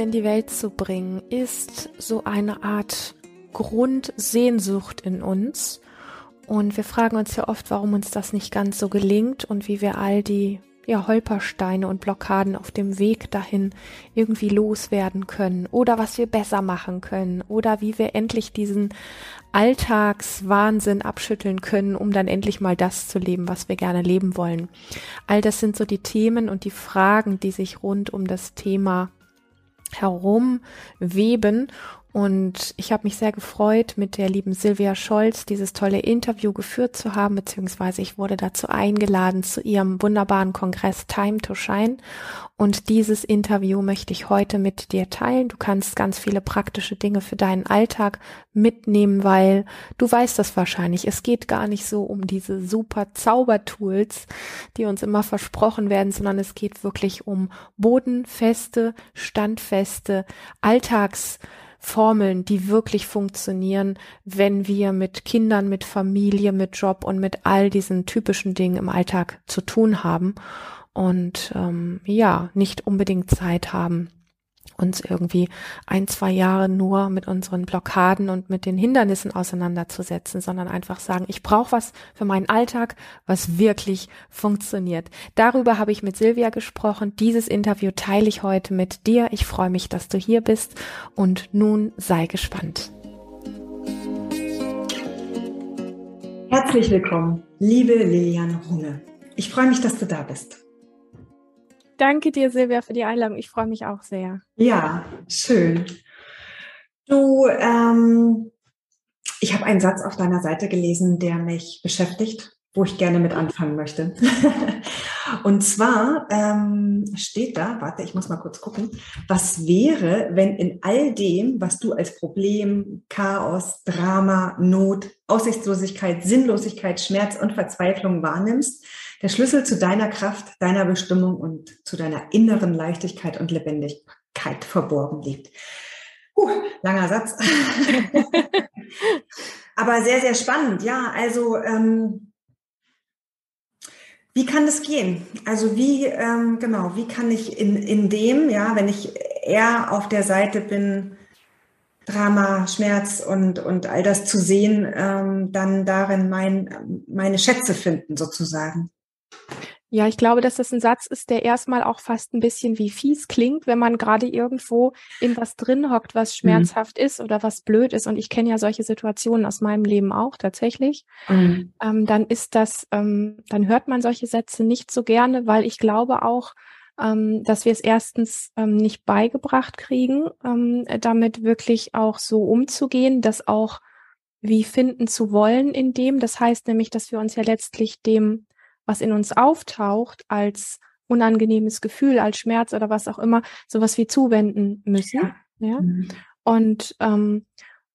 in die Welt zu bringen, ist so eine Art Grundsehnsucht in uns. Und wir fragen uns ja oft, warum uns das nicht ganz so gelingt und wie wir all die ja, Holpersteine und Blockaden auf dem Weg dahin irgendwie loswerden können oder was wir besser machen können oder wie wir endlich diesen Alltagswahnsinn abschütteln können, um dann endlich mal das zu leben, was wir gerne leben wollen. All das sind so die Themen und die Fragen, die sich rund um das Thema herum weben und ich habe mich sehr gefreut, mit der lieben Silvia Scholz dieses tolle Interview geführt zu haben, beziehungsweise ich wurde dazu eingeladen zu ihrem wunderbaren Kongress Time to Shine. Und dieses Interview möchte ich heute mit dir teilen. Du kannst ganz viele praktische Dinge für deinen Alltag mitnehmen, weil du weißt das wahrscheinlich. Es geht gar nicht so um diese super Zaubertools, die uns immer versprochen werden, sondern es geht wirklich um bodenfeste, standfeste Alltags Formeln, die wirklich funktionieren, wenn wir mit Kindern, mit Familie, mit Job und mit all diesen typischen Dingen im Alltag zu tun haben und ähm, ja, nicht unbedingt Zeit haben, uns irgendwie ein, zwei Jahre nur mit unseren Blockaden und mit den Hindernissen auseinanderzusetzen, sondern einfach sagen, ich brauche was für meinen Alltag, was wirklich funktioniert. Darüber habe ich mit Silvia gesprochen. Dieses Interview teile ich heute mit dir. Ich freue mich, dass du hier bist und nun sei gespannt. Herzlich willkommen, liebe Lilian Runge. Ich freue mich, dass du da bist. Danke dir, Silvia, für die Einladung. Ich freue mich auch sehr. Ja, schön. Du, ähm, ich habe einen Satz auf deiner Seite gelesen, der mich beschäftigt, wo ich gerne mit anfangen möchte. Und zwar ähm, steht da, warte, ich muss mal kurz gucken, was wäre, wenn in all dem, was du als Problem, Chaos, Drama, Not, Aussichtslosigkeit, Sinnlosigkeit, Schmerz und Verzweiflung wahrnimmst, der Schlüssel zu deiner Kraft, deiner Bestimmung und zu deiner inneren Leichtigkeit und Lebendigkeit verborgen liegt. Uh, langer Satz. Aber sehr, sehr spannend. Ja, also ähm, wie kann das gehen? Also wie, ähm, genau, wie kann ich in, in dem, ja, wenn ich eher auf der Seite bin, Drama, Schmerz und, und all das zu sehen, ähm, dann darin mein, meine Schätze finden, sozusagen. Ja, ich glaube, dass das ein Satz ist, der erstmal auch fast ein bisschen wie fies klingt, wenn man gerade irgendwo in was drin hockt, was mhm. schmerzhaft mhm. ist oder was blöd ist. Und ich kenne ja solche Situationen aus meinem Leben auch tatsächlich. Mhm. Ähm, dann ist das, ähm, dann hört man solche Sätze nicht so gerne, weil ich glaube auch, ähm, dass wir es erstens ähm, nicht beigebracht kriegen, ähm, damit wirklich auch so umzugehen, das auch wie finden zu wollen in dem. Das heißt nämlich, dass wir uns ja letztlich dem was in uns auftaucht als unangenehmes Gefühl, als Schmerz oder was auch immer, sowas wie zuwenden müssen. Ja. ja? Mhm. Und ähm,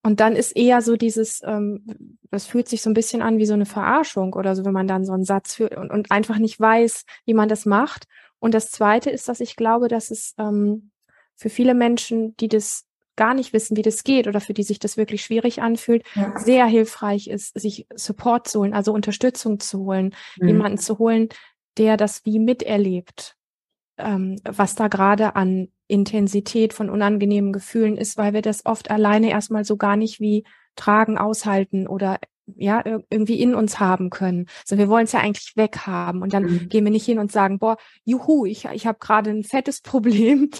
und dann ist eher so dieses, ähm, das fühlt sich so ein bisschen an wie so eine Verarschung oder so, wenn man dann so einen Satz führt und, und einfach nicht weiß, wie man das macht. Und das Zweite ist, dass ich glaube, dass es ähm, für viele Menschen, die das gar nicht wissen, wie das geht oder für die sich das wirklich schwierig anfühlt, ja. sehr hilfreich ist, sich Support zu holen, also Unterstützung zu holen, mhm. jemanden zu holen, der das wie miterlebt, ähm, was da gerade an Intensität von unangenehmen Gefühlen ist, weil wir das oft alleine erstmal so gar nicht wie tragen, aushalten oder ja, irgendwie in uns haben können. So, wir wollen es ja eigentlich weghaben und dann mhm. gehen wir nicht hin und sagen, boah, juhu, ich, ich habe gerade ein fettes Problem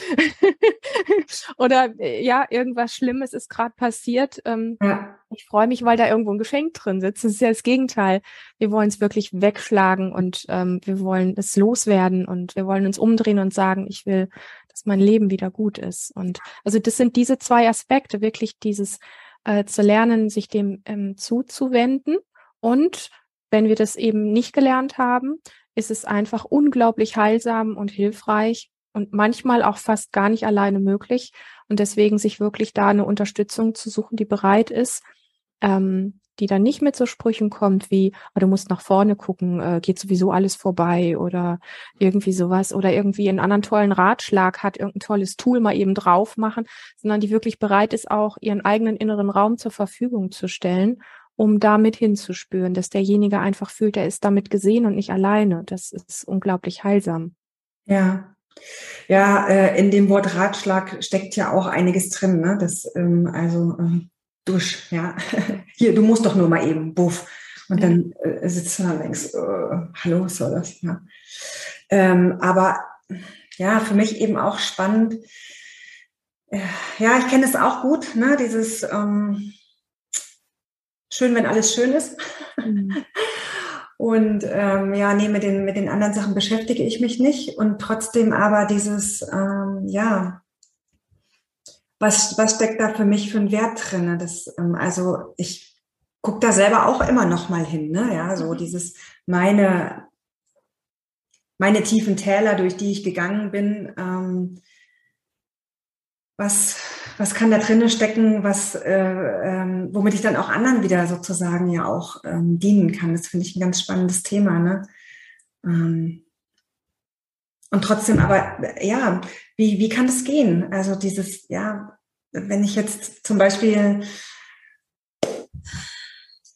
oder äh, ja, irgendwas Schlimmes ist gerade passiert. Ähm, ja. Ich freue mich, weil da irgendwo ein Geschenk drin sitzt. Das ist ja das Gegenteil. Wir wollen es wirklich wegschlagen und ähm, wir wollen es loswerden und wir wollen uns umdrehen und sagen, ich will, dass mein Leben wieder gut ist. Und also das sind diese zwei Aspekte, wirklich dieses äh, zu lernen, sich dem ähm, zuzuwenden. Und wenn wir das eben nicht gelernt haben, ist es einfach unglaublich heilsam und hilfreich und manchmal auch fast gar nicht alleine möglich. Und deswegen sich wirklich da eine Unterstützung zu suchen, die bereit ist, ähm, die dann nicht mit so Sprüchen kommt wie, oh, du musst nach vorne gucken, äh, geht sowieso alles vorbei oder irgendwie sowas oder irgendwie einen anderen tollen Ratschlag hat, irgendein tolles Tool mal eben drauf machen, sondern die wirklich bereit ist, auch ihren eigenen inneren Raum zur Verfügung zu stellen, um damit hinzuspüren, dass derjenige einfach fühlt, er ist damit gesehen und nicht alleine. Das ist unglaublich heilsam. Ja, Ja, äh, in dem Wort Ratschlag steckt ja auch einiges drin. Ne? Das, ähm, also ähm, Dusch, ja. Hier, du musst doch nur mal eben, buff. Und dann äh, sitzt du da und denkst, äh, hallo, was soll das? Ja. Ähm, aber ja, für mich eben auch spannend. Äh, ja, ich kenne es auch gut, ne? Dieses ähm, schön, wenn alles schön ist. Mhm. Und ähm, ja, nee, mit den, mit den anderen Sachen beschäftige ich mich nicht. Und trotzdem aber dieses, ähm, ja, was, was steckt da für mich für einen Wert drin? Das, ähm, also ich gucke da selber auch immer noch mal hin, ne? Ja, so mhm. dieses meine meine tiefen Täler, durch die ich gegangen bin. Ähm, was was kann da drinnen stecken, was äh, ähm, womit ich dann auch anderen wieder sozusagen ja auch ähm, dienen kann? Das finde ich ein ganz spannendes Thema, ne? Ähm, und trotzdem, aber ja, wie, wie kann das gehen? Also dieses, ja, wenn ich jetzt zum Beispiel,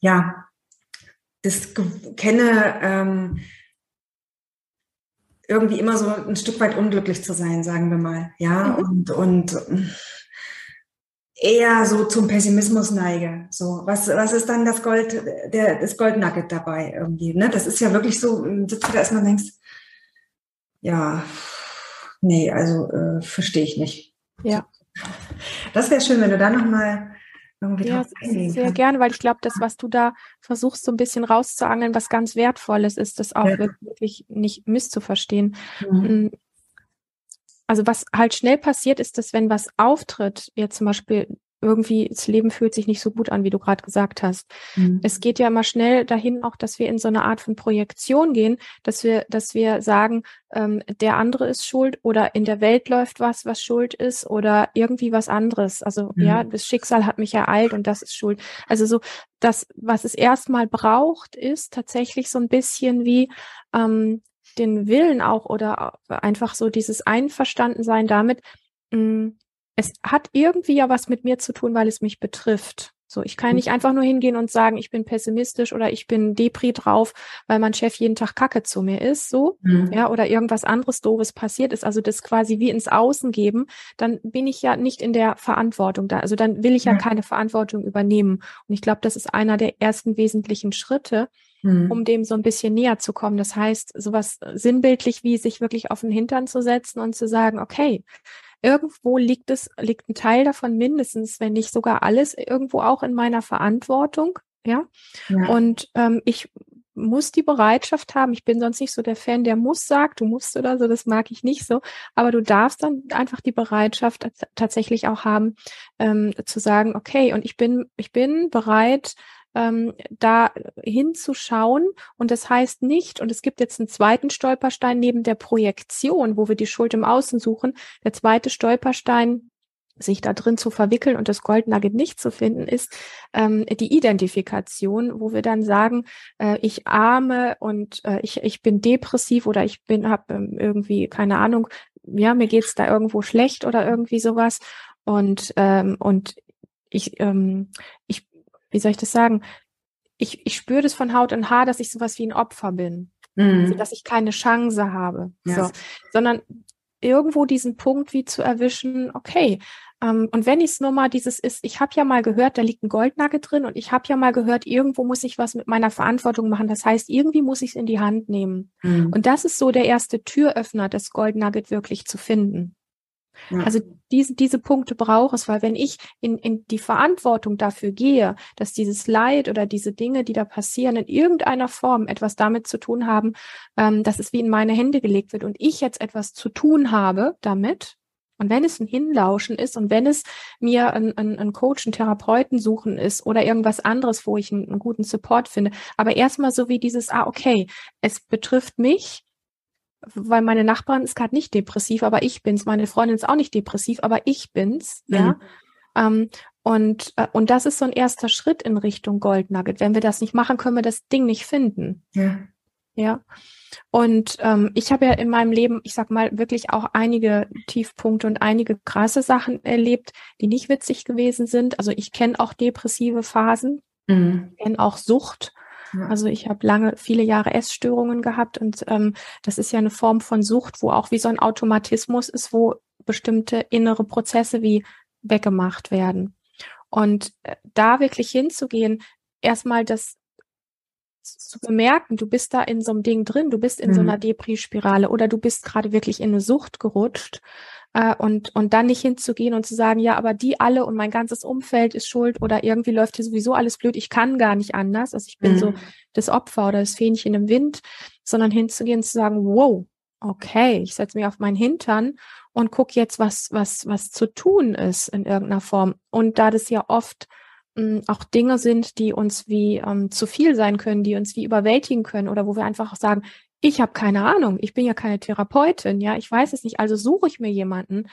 ja, das kenne, ähm, irgendwie immer so ein Stück weit unglücklich zu sein, sagen wir mal, ja, mhm. und, und eher so zum Pessimismus neige. So, was, was ist dann das Gold, der, das Goldnugget dabei irgendwie, ne? Das ist ja wirklich so, sitzt du da erstmal denkst, ja, nee, also äh, verstehe ich nicht. Ja. Das wäre schön, wenn du da nochmal irgendwie ja, sehr gerne, weil ich glaube, das, was du da versuchst, so ein bisschen rauszuangeln, was ganz Wertvolles ist, das auch ja. wirklich nicht misszuverstehen. Mhm. Mm. Also was halt schnell passiert, ist, dass wenn was auftritt, jetzt zum Beispiel irgendwie das Leben fühlt sich nicht so gut an, wie du gerade gesagt hast. Mhm. Es geht ja immer schnell dahin, auch dass wir in so eine Art von Projektion gehen, dass wir, dass wir sagen, ähm, der andere ist schuld oder in der Welt läuft was, was schuld ist oder irgendwie was anderes. Also mhm. ja, das Schicksal hat mich ereilt und das ist schuld. Also so das, was es erstmal braucht, ist tatsächlich so ein bisschen wie ähm, den Willen auch oder einfach so dieses Einverstandensein damit, mh, mm, es hat irgendwie ja was mit mir zu tun, weil es mich betrifft. So, ich kann mhm. nicht einfach nur hingehen und sagen, ich bin pessimistisch oder ich bin Depri drauf, weil mein Chef jeden Tag Kacke zu mir ist, so, mhm. ja, oder irgendwas anderes doofes passiert ist. Also das quasi wie ins Außen geben, dann bin ich ja nicht in der Verantwortung da. Also dann will ich ja, ja keine Verantwortung übernehmen. Und ich glaube, das ist einer der ersten wesentlichen Schritte, mhm. um dem so ein bisschen näher zu kommen. Das heißt, sowas sinnbildlich wie sich wirklich auf den Hintern zu setzen und zu sagen, okay, irgendwo liegt es, liegt ein Teil davon mindestens, wenn nicht sogar alles, irgendwo auch in meiner Verantwortung. Ja. ja. Und ähm, ich muss die Bereitschaft haben. Ich bin sonst nicht so der Fan, der muss sagt, du musst oder so, das mag ich nicht so. Aber du darfst dann einfach die Bereitschaft tatsächlich auch haben, ähm, zu sagen, okay, und ich bin, ich bin bereit, ähm, da hinzuschauen. Und das heißt nicht, und es gibt jetzt einen zweiten Stolperstein neben der Projektion, wo wir die Schuld im Außen suchen. Der zweite Stolperstein, sich da drin zu verwickeln und das Goldnugget nicht zu finden, ist ähm, die Identifikation, wo wir dann sagen, äh, ich arme und äh, ich, ich bin depressiv oder ich bin habe ähm, irgendwie keine Ahnung, ja mir geht's da irgendwo schlecht oder irgendwie sowas und ähm, und ich ähm, ich wie soll ich das sagen? Ich, ich spüre das von Haut und Haar, dass ich sowas wie ein Opfer bin. Mhm. Also, dass ich keine Chance habe. Ja. So. Sondern irgendwo diesen Punkt wie zu erwischen, okay, ähm, und wenn es nur mal dieses ist, ich habe ja mal gehört, da liegt ein Goldnagel drin und ich habe ja mal gehört, irgendwo muss ich was mit meiner Verantwortung machen. Das heißt, irgendwie muss ich es in die Hand nehmen. Mhm. Und das ist so der erste Türöffner, das Goldnugget wirklich zu finden. Ja. Also diese, diese Punkte braucht es, weil wenn ich in, in die Verantwortung dafür gehe, dass dieses Leid oder diese Dinge, die da passieren, in irgendeiner Form etwas damit zu tun haben, ähm, dass es wie in meine Hände gelegt wird und ich jetzt etwas zu tun habe damit, und wenn es ein Hinlauschen ist und wenn es mir ein, ein, ein Coach, ein Therapeuten suchen ist oder irgendwas anderes, wo ich einen, einen guten Support finde, aber erstmal so wie dieses, ah, okay, es betrifft mich, weil meine Nachbarin ist gerade nicht depressiv, aber ich bin's. Meine Freundin ist auch nicht depressiv, aber ich bin's. Mhm. Ja. Ähm, und, äh, und das ist so ein erster Schritt in Richtung Gold Nugget. Wenn wir das nicht machen, können wir das Ding nicht finden. Ja. Ja. Und ähm, ich habe ja in meinem Leben, ich sag mal, wirklich auch einige Tiefpunkte und einige krasse Sachen erlebt, die nicht witzig gewesen sind. Also ich kenne auch depressive Phasen, mhm. kenne auch Sucht. Also ich habe lange, viele Jahre Essstörungen gehabt und ähm, das ist ja eine Form von Sucht, wo auch wie so ein Automatismus ist, wo bestimmte innere Prozesse wie weggemacht werden. Und äh, da wirklich hinzugehen, erstmal das zu bemerken, du bist da in so einem Ding drin, du bist in mhm. so einer Depri-Spirale oder du bist gerade wirklich in eine Sucht gerutscht äh, und, und dann nicht hinzugehen und zu sagen, ja, aber die alle und mein ganzes Umfeld ist schuld oder irgendwie läuft hier sowieso alles blöd, ich kann gar nicht anders, also ich bin mhm. so das Opfer oder das Fähnchen im Wind, sondern hinzugehen und zu sagen, wow, okay, ich setze mich auf meinen Hintern und guck jetzt, was, was, was zu tun ist in irgendeiner Form. Und da das ja oft mh, auch Dinge sind, die uns wie ähm, zu viel sein können, die uns wie überwältigen können oder wo wir einfach sagen, ich habe keine Ahnung, ich bin ja keine Therapeutin, ja, ich weiß es nicht, also suche ich mir jemanden,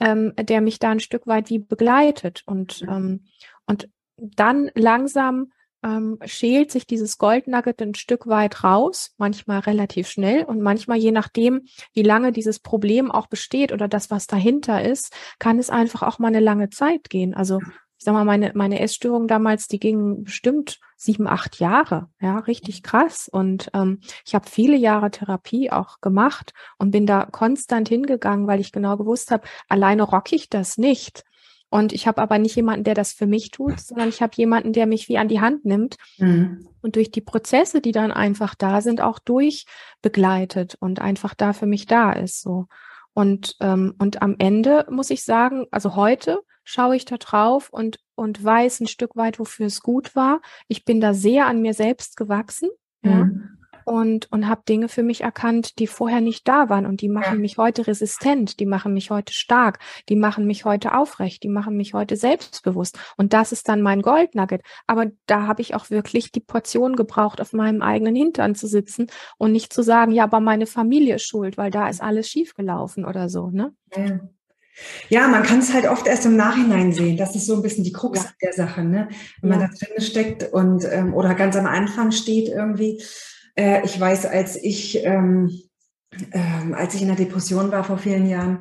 ähm, der mich da ein Stück weit wie begleitet. Und ähm, und dann langsam ähm, schält sich dieses Goldnugget ein Stück weit raus, manchmal relativ schnell und manchmal je nachdem, wie lange dieses Problem auch besteht oder das, was dahinter ist, kann es einfach auch mal eine lange Zeit gehen. Also ich sag mal, meine, meine Essstörung damals, die ging bestimmt sieben, acht Jahre, ja, richtig krass. Und ähm, ich habe viele Jahre Therapie auch gemacht und bin da konstant hingegangen, weil ich genau gewusst habe, alleine rock ich das nicht. Und ich habe aber nicht jemanden, der das für mich tut, sondern ich habe jemanden, der mich wie an die Hand nimmt mhm. und durch die Prozesse, die dann einfach da sind, auch durchbegleitet und einfach da für mich da ist. So. Und, ähm, und am Ende muss ich sagen, also heute schaue ich da drauf und, und weiß ein Stück weit, wofür es gut war. Ich bin da sehr an mir selbst gewachsen. Mhm. Ja und, und habe Dinge für mich erkannt, die vorher nicht da waren und die machen mich heute resistent, die machen mich heute stark, die machen mich heute aufrecht, die machen mich heute selbstbewusst. Und das ist dann mein Goldnugget. Aber da habe ich auch wirklich die Portion gebraucht, auf meinem eigenen Hintern zu sitzen und nicht zu sagen, ja, aber meine Familie ist schuld, weil da ist alles schiefgelaufen oder so, ne? Ja. Ja, man kann es halt oft erst im Nachhinein sehen. Das ist so ein bisschen die Krux ja. der Sache, ne? Wenn ja. man da drin steckt und ähm, oder ganz am Anfang steht irgendwie, äh, ich weiß, als ich, ähm, ähm, als ich in der Depression war vor vielen Jahren,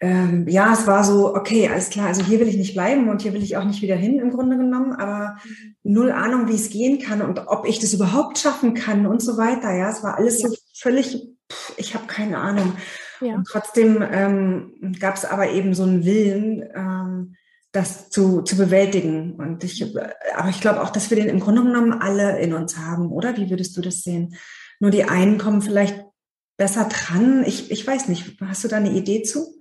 ähm, ja, es war so, okay, alles klar, also hier will ich nicht bleiben und hier will ich auch nicht wieder hin im Grunde genommen, aber null Ahnung, wie es gehen kann und ob ich das überhaupt schaffen kann und so weiter. Ja, es war alles ja. so völlig, pff, ich habe keine Ahnung. Ja. Und trotzdem ähm, gab es aber eben so einen Willen, ähm, das zu, zu bewältigen. Und ich, aber ich glaube auch, dass wir den im Grunde genommen alle in uns haben, oder? Wie würdest du das sehen? Nur die einen kommen vielleicht besser dran. Ich, ich weiß nicht. Hast du da eine Idee zu?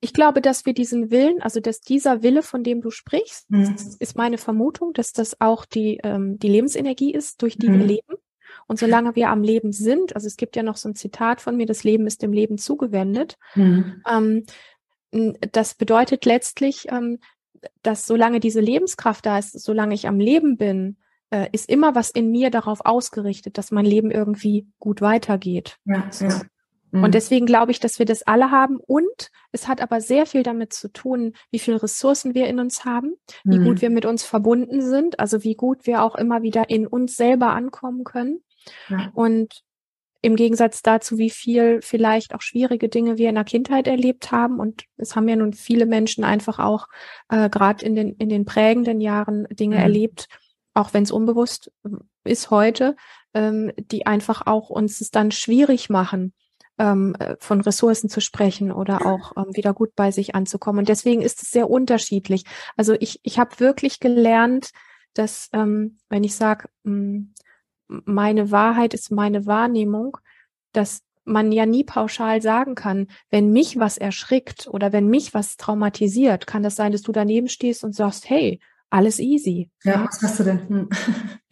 Ich glaube, dass wir diesen Willen, also dass dieser Wille, von dem du sprichst, mhm. ist meine Vermutung, dass das auch die, ähm, die Lebensenergie ist, durch die mhm. wir leben. Und solange wir am Leben sind, also es gibt ja noch so ein Zitat von mir, das Leben ist dem Leben zugewendet, mhm. ähm, das bedeutet letztlich, ähm, dass solange diese Lebenskraft da ist, solange ich am Leben bin, äh, ist immer was in mir darauf ausgerichtet, dass mein Leben irgendwie gut weitergeht. Ja, so. ja. Und mhm. deswegen glaube ich, dass wir das alle haben. Und es hat aber sehr viel damit zu tun, wie viele Ressourcen wir in uns haben, wie mhm. gut wir mit uns verbunden sind, also wie gut wir auch immer wieder in uns selber ankommen können. Ja. Und im Gegensatz dazu, wie viel vielleicht auch schwierige Dinge wir in der Kindheit erlebt haben. Und es haben ja nun viele Menschen einfach auch äh, gerade in den, in den prägenden Jahren Dinge mhm. erlebt, auch wenn es unbewusst ist heute, ähm, die einfach auch uns es dann schwierig machen, ähm, äh, von Ressourcen zu sprechen oder auch ähm, wieder gut bei sich anzukommen. Und deswegen ist es sehr unterschiedlich. Also ich, ich habe wirklich gelernt, dass, ähm, wenn ich sage, hm, meine Wahrheit ist meine Wahrnehmung, dass man ja nie pauschal sagen kann, wenn mich was erschrickt oder wenn mich was traumatisiert, kann das sein, dass du daneben stehst und sagst, hey, alles easy. Ja, was hast du denn? Hm.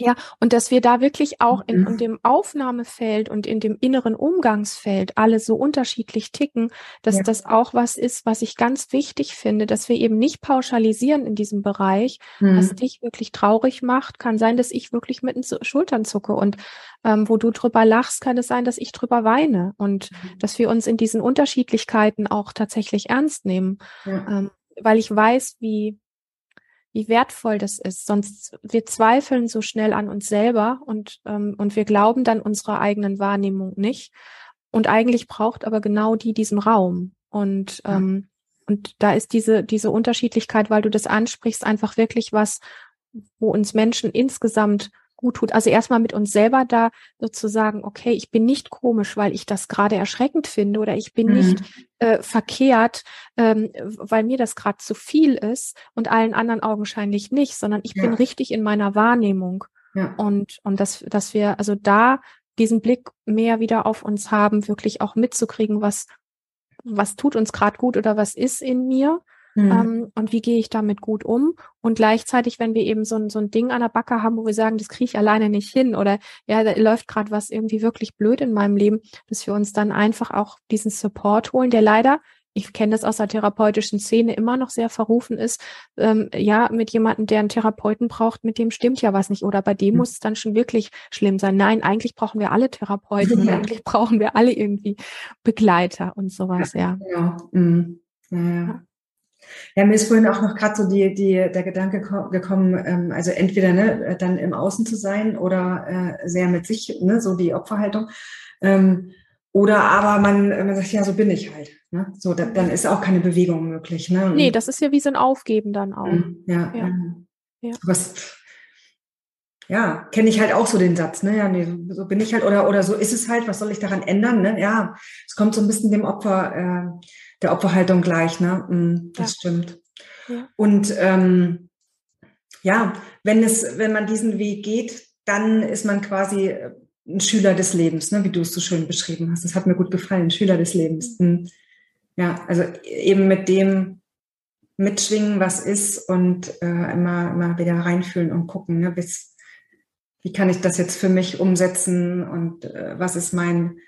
Ja, und dass wir da wirklich auch in, in, dem Aufnahmefeld und in dem inneren Umgangsfeld alle so unterschiedlich ticken, dass ja. das auch was ist, was ich ganz wichtig finde, dass wir eben nicht pauschalisieren in diesem Bereich, mhm. was dich wirklich traurig macht. Kann sein, dass ich wirklich mit den Schultern zucke und ähm, wo du drüber lachst, kann es sein, dass ich drüber weine und mhm. dass wir uns in diesen Unterschiedlichkeiten auch tatsächlich ernst nehmen. Ja. Ähm, weil ich weiß, wie wie wertvoll das ist. Sonst wir zweifeln so schnell an uns selber und ähm, und wir glauben dann unserer eigenen Wahrnehmung nicht. Und eigentlich braucht aber genau die diesen Raum. Und ja. ähm, und da ist diese diese Unterschiedlichkeit, weil du das ansprichst, einfach wirklich was, wo uns Menschen insgesamt gut tut. Also erstmal mit uns selber da sozusagen, okay, ich bin nicht komisch, weil ich das gerade erschreckend finde oder ich bin mhm. nicht äh, verkehrt, ähm, weil mir das gerade zu viel ist und allen anderen augenscheinlich nicht, sondern ich ja. bin richtig in meiner Wahrnehmung. Ja. Und, und dass, dass wir also da diesen Blick mehr wieder auf uns haben, wirklich auch mitzukriegen, was, was tut uns gerade gut oder was ist in mir Mhm. Ähm, und wie gehe ich damit gut um? Und gleichzeitig, wenn wir eben so ein, so ein Ding an der Backe haben, wo wir sagen, das kriege ich alleine nicht hin oder ja, da läuft gerade was irgendwie wirklich blöd in meinem Leben, dass wir uns dann einfach auch diesen Support holen, der leider ich kenne das aus der therapeutischen Szene immer noch sehr verrufen ist, ähm, ja, mit jemandem, der einen Therapeuten braucht, mit dem stimmt ja was nicht. Oder bei dem mhm. muss es dann schon wirklich schlimm sein. Nein, eigentlich brauchen wir alle Therapeuten ja. und eigentlich brauchen wir alle irgendwie Begleiter und sowas, ja. Ja, mhm. ja. Ja. Mir ist vorhin auch noch gerade so die, die, der Gedanke gekommen, ähm, also entweder ne, dann im Außen zu sein oder äh, sehr mit sich, ne, so die Opferhaltung. Ähm, oder aber man, man sagt, ja, so bin ich halt. Ne? So, da, dann ist auch keine Bewegung möglich. Ne? Und, nee, das ist ja wie so ein Aufgeben dann auch. Mhm, ja, ja. ja. Was, ja, kenne ich halt auch so den Satz, ne? Ja, nee, so bin ich halt oder oder so ist es halt, was soll ich daran ändern, ne? Ja, es kommt so ein bisschen dem Opfer äh, der Opferhaltung gleich, ne? Mm, das ja. stimmt. Ja. Und ähm, ja, wenn es, wenn man diesen Weg geht, dann ist man quasi äh, ein Schüler des Lebens, ne? wie du es so schön beschrieben hast. Das hat mir gut gefallen, Schüler des Lebens. Mhm. Ja, also eben mit dem mitschwingen, was ist und äh, immer, immer wieder reinfühlen und gucken, ne? bis, wie kann ich das jetzt für mich umsetzen und äh, was ist mein,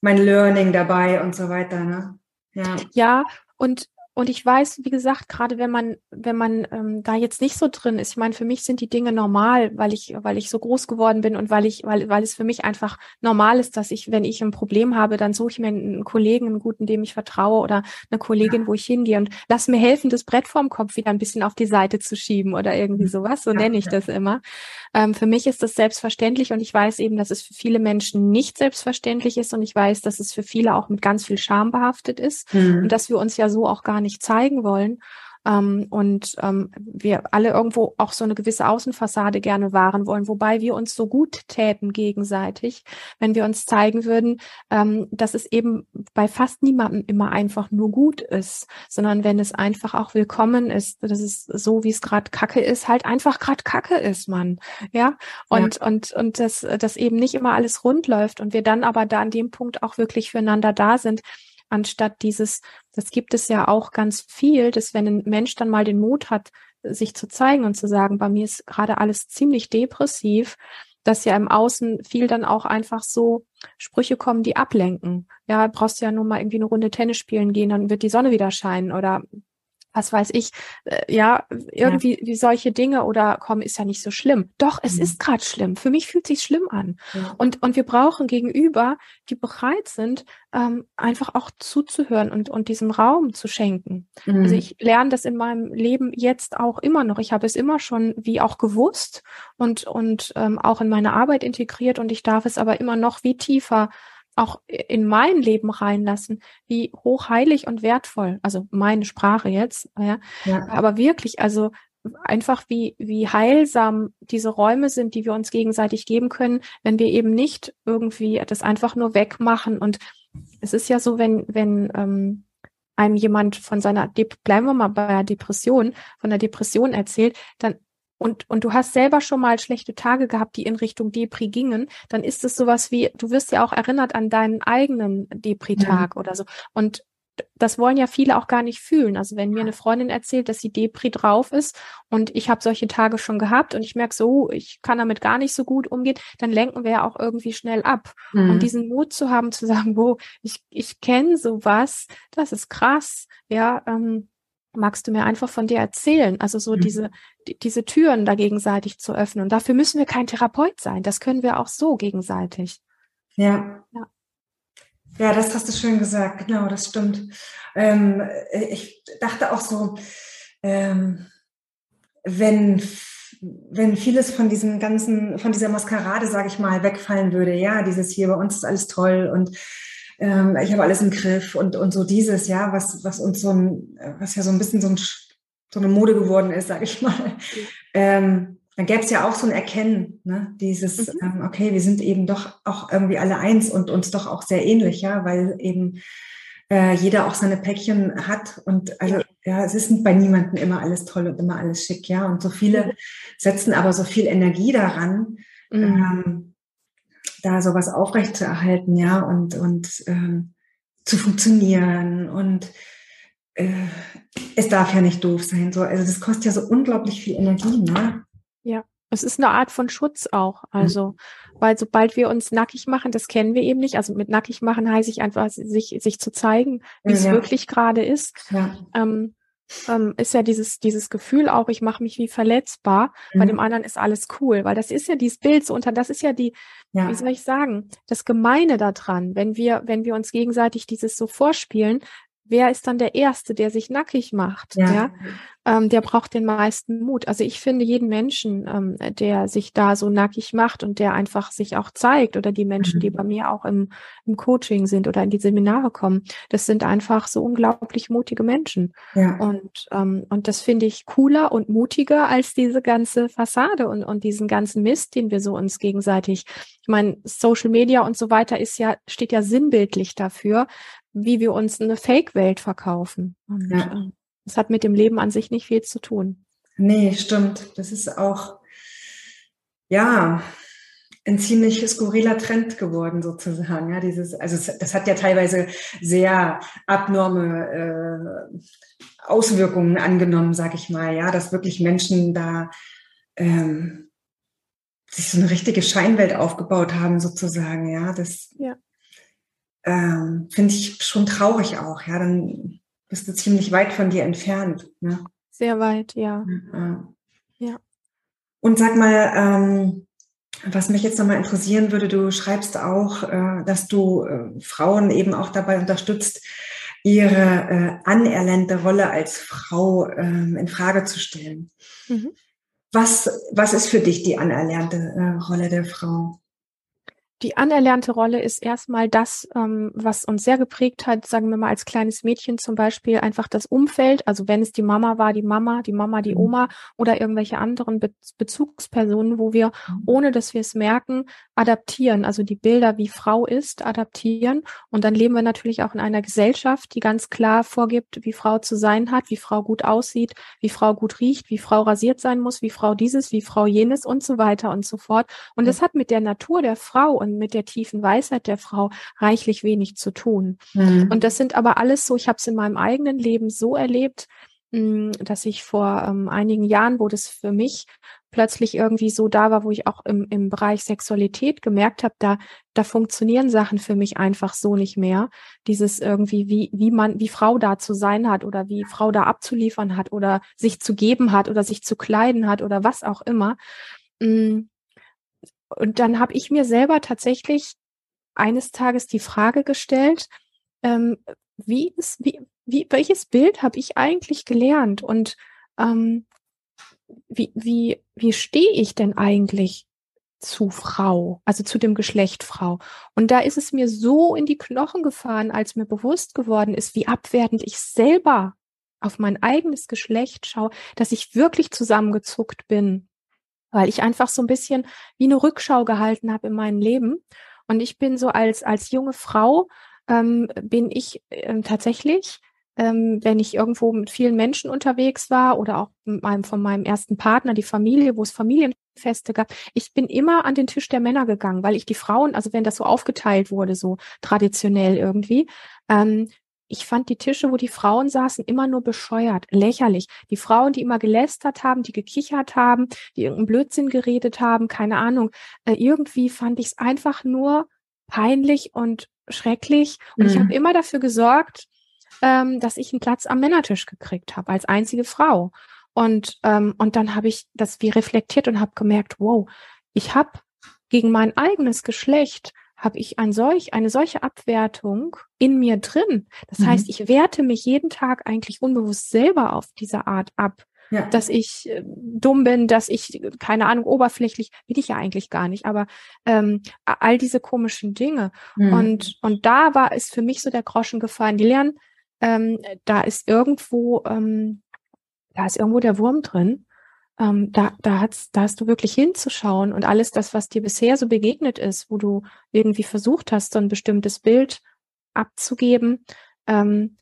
mein Learning dabei und so weiter. Ne? Ja. ja, und und ich weiß, wie gesagt, gerade wenn man, wenn man ähm, da jetzt nicht so drin ist, ich meine, für mich sind die Dinge normal, weil ich, weil ich so groß geworden bin und weil ich, weil, weil es für mich einfach normal ist, dass ich, wenn ich ein Problem habe, dann suche ich mir einen Kollegen, einen guten, dem ich vertraue oder eine Kollegin, ja. wo ich hingehe und lass mir helfen, das Brett vorm Kopf wieder ein bisschen auf die Seite zu schieben oder irgendwie mhm. sowas. So nenne ich das immer. Ähm, für mich ist das selbstverständlich und ich weiß eben, dass es für viele Menschen nicht selbstverständlich ist und ich weiß, dass es für viele auch mit ganz viel Scham behaftet ist mhm. und dass wir uns ja so auch gar nicht zeigen wollen. Ähm, und ähm, wir alle irgendwo auch so eine gewisse Außenfassade gerne wahren wollen, wobei wir uns so gut täten gegenseitig, wenn wir uns zeigen würden, ähm, dass es eben bei fast niemandem immer einfach nur gut ist, sondern wenn es einfach auch willkommen ist, dass es so, wie es gerade Kacke ist, halt einfach gerade Kacke ist, man. Ja. Und, ja. und, und dass, dass eben nicht immer alles rund läuft und wir dann aber da an dem Punkt auch wirklich füreinander da sind anstatt dieses, das gibt es ja auch ganz viel, dass wenn ein Mensch dann mal den Mut hat, sich zu zeigen und zu sagen, bei mir ist gerade alles ziemlich depressiv, dass ja im Außen viel dann auch einfach so Sprüche kommen, die ablenken. Ja, brauchst du ja nur mal irgendwie eine Runde Tennis spielen gehen, dann wird die Sonne wieder scheinen oder was weiß ich, äh, ja, irgendwie ja. wie solche Dinge oder komm, ist ja nicht so schlimm. Doch, es mhm. ist gerade schlimm. Für mich fühlt sich schlimm an. Ja. Und, und wir brauchen Gegenüber, die bereit sind, ähm, einfach auch zuzuhören und, und diesem Raum zu schenken. Also mhm. Also ich lerne das in meinem Leben jetzt auch immer noch. Ich habe es immer schon wie auch gewusst und, und ähm, auch in meine Arbeit integriert und ich darf es aber immer noch wie tiefer auch in mein Leben reinlassen, wie hochheilig und wertvoll, also meine Sprache jetzt, ja, ja. aber wirklich, also einfach wie, wie heilsam diese Räume sind, die wir uns gegenseitig geben können, wenn wir eben nicht irgendwie das einfach nur wegmachen. Und es ist ja so, wenn, wenn ähm, einem jemand von seiner, bleiben wir mal bei der Depression, von der Depression erzählt, dann und, und du hast selber schon mal schlechte Tage gehabt, die in Richtung Depri gingen, dann ist es sowas wie, du wirst ja auch erinnert an deinen eigenen Depri-Tag ja. oder so. Und das wollen ja viele auch gar nicht fühlen. Also wenn mir eine Freundin erzählt, dass sie Depri drauf ist und ich habe solche Tage schon gehabt und ich merke so, ich kann damit gar nicht so gut umgehen, dann lenken wir ja auch irgendwie schnell ab. Mhm. Und diesen Mut zu haben, zu sagen, wo ich, ich kenne sowas, das ist krass, ja, ähm, magst du mir einfach von dir erzählen? Also so mhm. diese, die, diese Türen da gegenseitig zu öffnen. Und dafür müssen wir kein Therapeut sein. Das können wir auch so gegenseitig. Ja. Ja, ja das hast du schön gesagt. Genau, das stimmt. Ähm, ich dachte auch so, ähm, wenn wenn vieles von diesem ganzen, von dieser Maskerade, sage ich mal, wegfallen würde, ja, dieses hier bei uns ist alles toll und ähm, ich habe alles im Griff und, und so dieses, ja, was, was uns so ein, was ja so ein bisschen so, ein, so eine Mode geworden ist, sage ich mal. Ähm, dann gäbe es ja auch so ein Erkennen, ne? dieses, mhm. ähm, okay, wir sind eben doch auch irgendwie alle eins und uns doch auch sehr ähnlich, ja, weil eben äh, jeder auch seine Päckchen hat und also ja, es ist bei niemandem immer alles toll und immer alles schick, ja, und so viele setzen aber so viel Energie daran, mhm. ähm, da sowas aufrechtzuerhalten, ja, und und ähm, zu funktionieren und äh, es darf ja nicht doof sein, so also das kostet ja so unglaublich viel Energie, ne? Ja, es ist eine Art von Schutz auch. Also, weil sobald wir uns nackig machen, das kennen wir eben nicht. Also mit nackig machen heiße ich einfach, sich, sich zu zeigen, wie ja. es wirklich gerade ist. Ja. Ähm, ähm, ist ja dieses, dieses Gefühl auch, ich mache mich wie verletzbar. Mhm. Bei dem anderen ist alles cool, weil das ist ja dieses Bild so unter, das ist ja die, ja. wie soll ich sagen, das Gemeine daran, wenn wir, wenn wir uns gegenseitig dieses so vorspielen, wer ist dann der Erste, der sich nackig macht? Ja. ja? Ähm, der braucht den meisten Mut. Also ich finde jeden Menschen, ähm, der sich da so nackig macht und der einfach sich auch zeigt oder die Menschen, mhm. die bei mir auch im, im Coaching sind oder in die Seminare kommen, das sind einfach so unglaublich mutige Menschen. Ja. Und, ähm, und das finde ich cooler und mutiger als diese ganze Fassade und, und diesen ganzen Mist, den wir so uns gegenseitig, ich meine, Social Media und so weiter ist ja, steht ja sinnbildlich dafür, wie wir uns eine Fake-Welt verkaufen. Und ja. Das hat mit dem Leben an sich nicht viel zu tun. Nee, stimmt. Das ist auch, ja, ein ziemlich skurriler Trend geworden sozusagen. Ja, dieses, also das hat ja teilweise sehr abnorme äh, Auswirkungen angenommen, sag ich mal. Ja, dass wirklich Menschen da ähm, sich so eine richtige Scheinwelt aufgebaut haben sozusagen. Ja, das ja ähm, finde ich schon traurig auch. Ja, dann bist du ziemlich weit von dir entfernt. Ne? Sehr weit, ja. Ja. ja. Und sag mal, ähm, was mich jetzt nochmal interessieren würde, du schreibst auch, äh, dass du äh, Frauen eben auch dabei unterstützt, ihre äh, anerlernte Rolle als Frau ähm, in Frage zu stellen. Mhm. Was, was ist für dich die anerlernte äh, Rolle der Frau? Die anerlernte Rolle ist erstmal das, ähm, was uns sehr geprägt hat, sagen wir mal als kleines Mädchen zum Beispiel, einfach das Umfeld. Also wenn es die Mama war, die Mama, die Mama, die mhm. Oma oder irgendwelche anderen Be Bezugspersonen, wo wir, mhm. ohne dass wir es merken, adaptieren. Also die Bilder, wie Frau ist, adaptieren. Und dann leben wir natürlich auch in einer Gesellschaft, die ganz klar vorgibt, wie Frau zu sein hat, wie Frau gut aussieht, wie Frau gut riecht, wie Frau rasiert sein muss, wie Frau dieses, wie Frau jenes und so weiter und so fort. Und das hat mit der Natur der Frau und mit der tiefen Weisheit der Frau reichlich wenig zu tun. Mhm. Und das sind aber alles so, ich habe es in meinem eigenen Leben so erlebt, hm, dass ich vor ähm, einigen Jahren, wo das für mich plötzlich irgendwie so da war, wo ich auch im, im Bereich Sexualität gemerkt habe, da, da funktionieren Sachen für mich einfach so nicht mehr. Dieses irgendwie, wie, wie man, wie Frau da zu sein hat oder wie Frau da abzuliefern hat oder sich zu geben hat oder sich zu kleiden hat oder was auch immer. Hm, und dann habe ich mir selber tatsächlich eines Tages die Frage gestellt, ähm, wie ist, wie, wie, welches Bild habe ich eigentlich gelernt und ähm, wie, wie, wie stehe ich denn eigentlich zu Frau, also zu dem Geschlecht Frau. Und da ist es mir so in die Knochen gefahren, als mir bewusst geworden ist, wie abwertend ich selber auf mein eigenes Geschlecht schaue, dass ich wirklich zusammengezuckt bin weil ich einfach so ein bisschen wie eine Rückschau gehalten habe in meinem Leben. Und ich bin so als, als junge Frau, ähm, bin ich ähm, tatsächlich, ähm, wenn ich irgendwo mit vielen Menschen unterwegs war oder auch mit meinem, von meinem ersten Partner, die Familie, wo es Familienfeste gab, ich bin immer an den Tisch der Männer gegangen, weil ich die Frauen, also wenn das so aufgeteilt wurde, so traditionell irgendwie, ähm, ich fand die Tische, wo die Frauen saßen, immer nur bescheuert, lächerlich. Die Frauen, die immer gelästert haben, die gekichert haben, die irgendeinen Blödsinn geredet haben, keine Ahnung. Äh, irgendwie fand ich es einfach nur peinlich und schrecklich. Und mhm. ich habe immer dafür gesorgt, ähm, dass ich einen Platz am Männertisch gekriegt habe, als einzige Frau. Und, ähm, und dann habe ich das wie reflektiert und habe gemerkt, wow, ich habe gegen mein eigenes Geschlecht habe ich ein solch, eine solche Abwertung in mir drin. Das mhm. heißt, ich werte mich jeden Tag eigentlich unbewusst selber auf diese Art ab. Ja. Dass ich äh, dumm bin, dass ich, keine Ahnung, oberflächlich, bin ich ja eigentlich gar nicht, aber ähm, all diese komischen Dinge. Mhm. Und, und da war es für mich so der Groschen gefallen. Die lernen, ähm, da ist irgendwo, ähm, da ist irgendwo der Wurm drin. Ähm, da, da, hat's, da hast du wirklich hinzuschauen und alles das, was dir bisher so begegnet ist, wo du irgendwie versucht hast, so ein bestimmtes Bild abzugeben, ähm,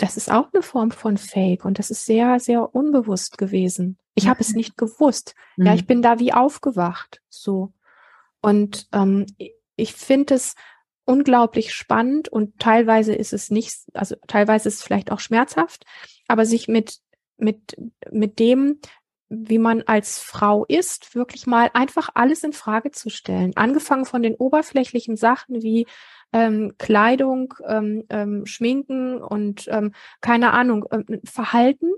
das ist auch eine Form von Fake und das ist sehr, sehr unbewusst gewesen. Ich habe es nicht gewusst. Mhm. Ja, ich bin da wie aufgewacht. So. Und ähm, ich finde es unglaublich spannend und teilweise ist es nicht, also teilweise ist es vielleicht auch schmerzhaft, aber sich mit, mit, mit dem, wie man als Frau ist, wirklich mal einfach alles in Frage zu stellen. Angefangen von den oberflächlichen Sachen wie ähm, Kleidung, ähm, ähm, Schminken und ähm, keine Ahnung, ähm, Verhalten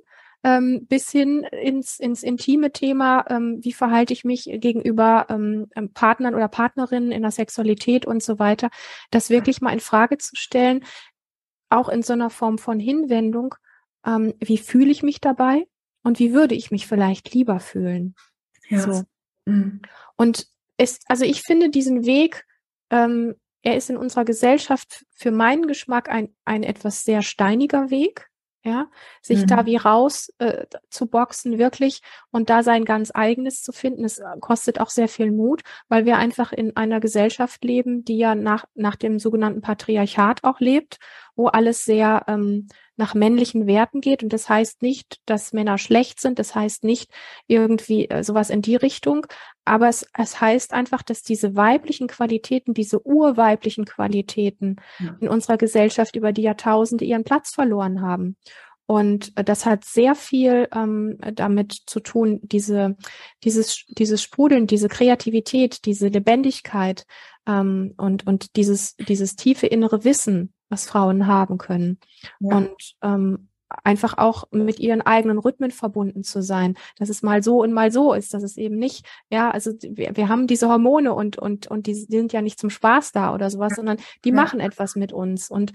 ähm, bis hin ins, ins intime Thema, ähm, wie verhalte ich mich gegenüber ähm, ähm, Partnern oder Partnerinnen in der Sexualität und so weiter, das wirklich mal in Frage zu stellen, auch in so einer Form von Hinwendung, ähm, wie fühle ich mich dabei und wie würde ich mich vielleicht lieber fühlen. Ja. So. Mhm. Und es, also ich finde diesen Weg, ähm, er ist in unserer Gesellschaft für meinen Geschmack ein, ein etwas sehr steiniger Weg ja, sich mhm. da wie raus äh, zu boxen, wirklich und da sein ganz eigenes zu finden. Es äh, kostet auch sehr viel Mut, weil wir einfach in einer Gesellschaft leben, die ja nach, nach dem sogenannten Patriarchat auch lebt, wo alles sehr ähm, nach männlichen Werten geht. Und das heißt nicht, dass Männer schlecht sind, das heißt nicht irgendwie äh, sowas in die Richtung, aber es, es heißt einfach, dass diese weiblichen Qualitäten, diese urweiblichen Qualitäten ja. in unserer Gesellschaft über die Jahrtausende ihren Platz verloren haben. Und äh, das hat sehr viel ähm, damit zu tun, diese, dieses, dieses Sprudeln, diese Kreativität, diese Lebendigkeit ähm, und, und dieses, dieses tiefe innere Wissen, was Frauen haben können. Ja. Und ähm, einfach auch mit ihren eigenen Rhythmen verbunden zu sein, dass es mal so und mal so ist, dass es eben nicht, ja, also wir, wir haben diese Hormone und und und die, die sind ja nicht zum Spaß da oder sowas, sondern die ja. machen etwas mit uns und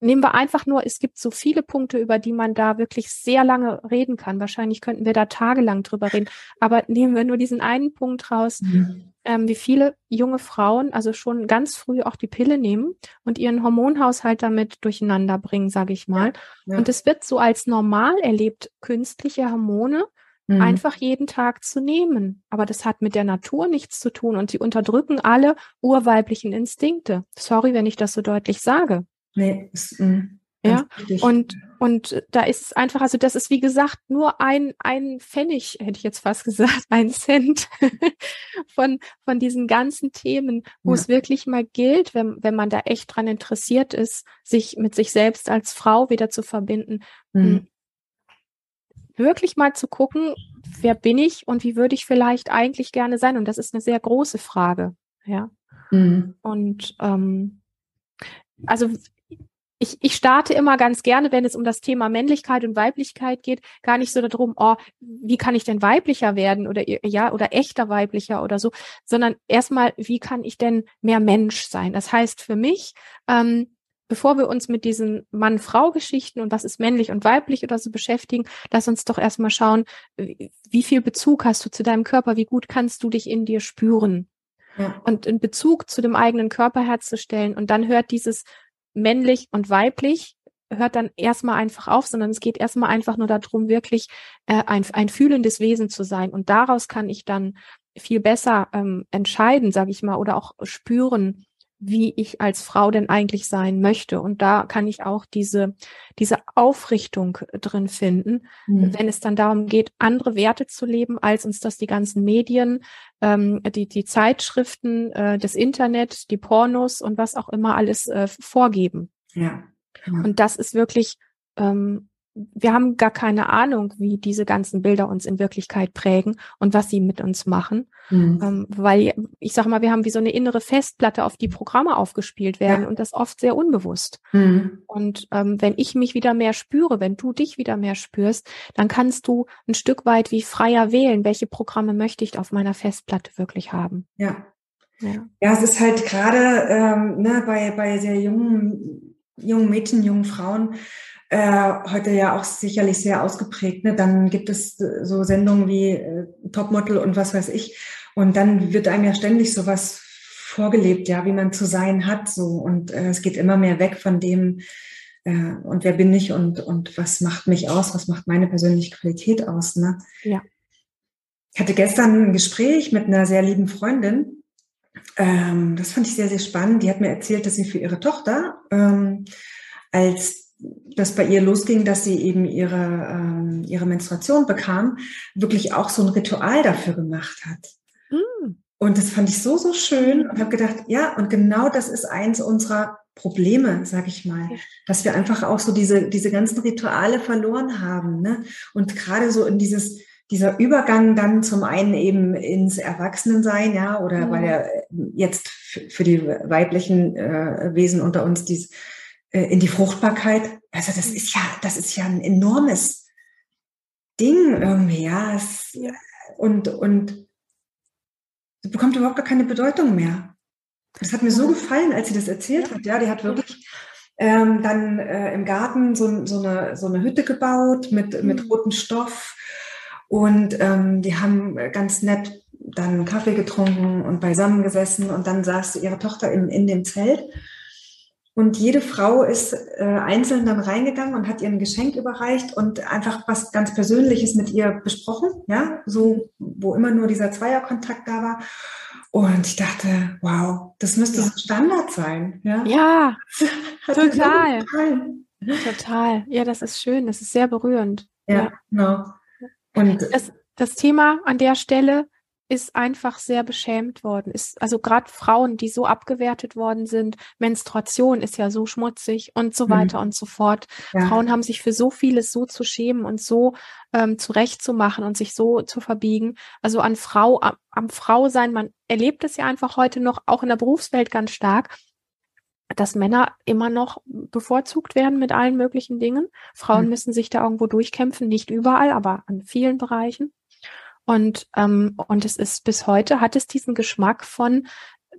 nehmen wir einfach nur, es gibt so viele Punkte, über die man da wirklich sehr lange reden kann. Wahrscheinlich könnten wir da tagelang drüber reden. Aber nehmen wir nur diesen einen Punkt raus, mhm. ähm, wie viele junge Frauen also schon ganz früh auch die Pille nehmen und ihren Hormonhaushalt damit durcheinander bringen, sage ich mal. Ja. Ja. Und es wird so als normal erlebt, künstliche Hormone mhm. einfach jeden Tag zu nehmen. Aber das hat mit der Natur nichts zu tun und sie unterdrücken alle urweiblichen Instinkte. Sorry, wenn ich das so deutlich sage. Nee, ist, mh, mm, ja, und, und da ist es einfach, also das ist wie gesagt nur ein, ein Pfennig, hätte ich jetzt fast gesagt, ein Cent von, von diesen ganzen Themen, wo ja. es wirklich mal gilt, wenn, wenn man da echt dran interessiert ist, sich mit sich selbst als Frau wieder zu verbinden, mhm. wirklich mal zu gucken, wer bin ich und wie würde ich vielleicht eigentlich gerne sein? Und das ist eine sehr große Frage, ja. Mhm. Und ähm, also ich, ich starte immer ganz gerne, wenn es um das Thema Männlichkeit und Weiblichkeit geht, gar nicht so darum, oh, wie kann ich denn weiblicher werden oder ja oder echter weiblicher oder so, sondern erstmal, wie kann ich denn mehr Mensch sein? Das heißt für mich, ähm, bevor wir uns mit diesen Mann-Frau-Geschichten und was ist männlich und weiblich oder so beschäftigen, lass uns doch erstmal schauen, wie viel Bezug hast du zu deinem Körper, wie gut kannst du dich in dir spüren? Ja. Und in Bezug zu dem eigenen Körper herzustellen. Und dann hört dieses männlich und weiblich hört dann erstmal einfach auf, sondern es geht erstmal einfach nur darum, wirklich äh, ein, ein fühlendes Wesen zu sein. Und daraus kann ich dann viel besser ähm, entscheiden, sage ich mal, oder auch spüren, wie ich als Frau denn eigentlich sein möchte. Und da kann ich auch diese, diese Aufrichtung drin finden, mhm. wenn es dann darum geht, andere Werte zu leben, als uns das die ganzen Medien, ähm, die, die Zeitschriften, äh, das Internet, die Pornos und was auch immer alles äh, vorgeben. Ja. ja. Und das ist wirklich ähm, wir haben gar keine Ahnung, wie diese ganzen Bilder uns in Wirklichkeit prägen und was sie mit uns machen. Mhm. Ähm, weil ich sage mal, wir haben wie so eine innere Festplatte, auf die Programme aufgespielt werden ja. und das oft sehr unbewusst. Mhm. Und ähm, wenn ich mich wieder mehr spüre, wenn du dich wieder mehr spürst, dann kannst du ein Stück weit wie freier wählen, welche Programme möchte ich auf meiner Festplatte wirklich haben. Ja. Ja, ja es ist halt gerade ähm, ne, bei, bei sehr jungen, jungen Mädchen, jungen Frauen, äh, heute ja auch sicherlich sehr ausgeprägt. Ne? Dann gibt es äh, so Sendungen wie äh, Topmodel und was weiß ich. Und dann wird einem ja ständig sowas vorgelebt, ja, wie man zu sein hat. So und äh, es geht immer mehr weg von dem, äh, und wer bin ich und, und was macht mich aus, was macht meine persönliche Qualität aus. Ne? Ja. Ich hatte gestern ein Gespräch mit einer sehr lieben Freundin. Ähm, das fand ich sehr, sehr spannend. Die hat mir erzählt, dass sie für ihre Tochter, ähm, als das bei ihr losging, dass sie eben ihre, ähm, ihre Menstruation bekam, wirklich auch so ein Ritual dafür gemacht hat. Mhm. Und das fand ich so, so schön und habe gedacht, ja, und genau das ist eins unserer Probleme, sag ich mal, dass wir einfach auch so diese, diese ganzen Rituale verloren haben. Ne? Und gerade so in dieses, dieser Übergang dann zum einen eben ins Erwachsenensein, ja, oder mhm. weil er jetzt für die weiblichen äh, Wesen unter uns dies äh, in die Fruchtbarkeit, also das ist ja, das ist ja ein enormes Ding irgendwie, ja. Es, und, und bekommt überhaupt gar keine Bedeutung mehr. Das hat mir so gefallen, als sie das erzählt hat. Ja, die hat wirklich ähm, dann äh, im Garten so, so, eine, so eine Hütte gebaut mit, mit mhm. rotem Stoff. Und ähm, die haben ganz nett dann Kaffee getrunken und beisammen gesessen. Und dann saß ihre Tochter in, in dem Zelt. Und jede Frau ist äh, einzeln dann reingegangen und hat ihr ein Geschenk überreicht und einfach was ganz Persönliches mit ihr besprochen, ja, so, wo immer nur dieser Zweierkontakt da war. Und ich dachte, wow, das müsste ja. so Standard sein. Ja, ja total. Total. Ja, das ist schön. Das ist sehr berührend. Ja, ja. genau. Und das, das Thema an der Stelle ist einfach sehr beschämt worden. Ist, also gerade Frauen, die so abgewertet worden sind, Menstruation ist ja so schmutzig und so mhm. weiter und so fort. Ja. Frauen haben sich für so vieles so zu schämen und so ähm, zurechtzumachen und sich so zu verbiegen. Also an Frau, am, am Frau sein, man erlebt es ja einfach heute noch, auch in der Berufswelt ganz stark, dass Männer immer noch bevorzugt werden mit allen möglichen Dingen. Frauen mhm. müssen sich da irgendwo durchkämpfen, nicht überall, aber an vielen Bereichen. Und, ähm, und es ist bis heute, hat es diesen Geschmack von,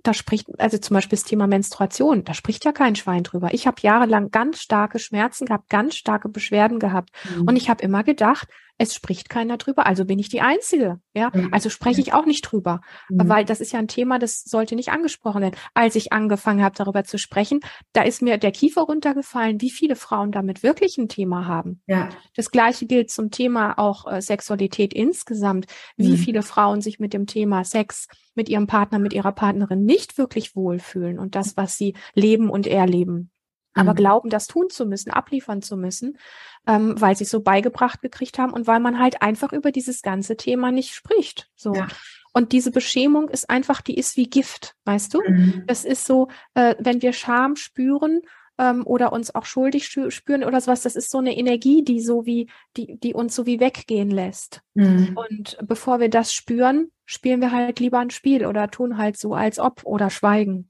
da spricht, also zum Beispiel das Thema Menstruation, da spricht ja kein Schwein drüber. Ich habe jahrelang ganz starke Schmerzen gehabt, ganz starke Beschwerden gehabt. Mhm. Und ich habe immer gedacht, es spricht keiner drüber, also bin ich die Einzige. Ja, mhm. also spreche ich auch nicht drüber, mhm. weil das ist ja ein Thema, das sollte nicht angesprochen werden. Als ich angefangen habe, darüber zu sprechen, da ist mir der Kiefer runtergefallen, wie viele Frauen damit wirklich ein Thema haben. Ja. Das Gleiche gilt zum Thema auch äh, Sexualität insgesamt, wie mhm. viele Frauen sich mit dem Thema Sex mit ihrem Partner, mit ihrer Partnerin nicht wirklich wohlfühlen und das, was sie leben und erleben aber mhm. glauben, das tun zu müssen, abliefern zu müssen, ähm, weil sie es so beigebracht gekriegt haben und weil man halt einfach über dieses ganze Thema nicht spricht. So. Ja. Und diese Beschämung ist einfach, die ist wie Gift, weißt du? Mhm. Das ist so, äh, wenn wir Scham spüren ähm, oder uns auch schuldig spüren oder sowas, das ist so eine Energie, die so wie, die, die uns so wie weggehen lässt. Mhm. Und bevor wir das spüren, spielen wir halt lieber ein Spiel oder tun halt so, als ob oder schweigen.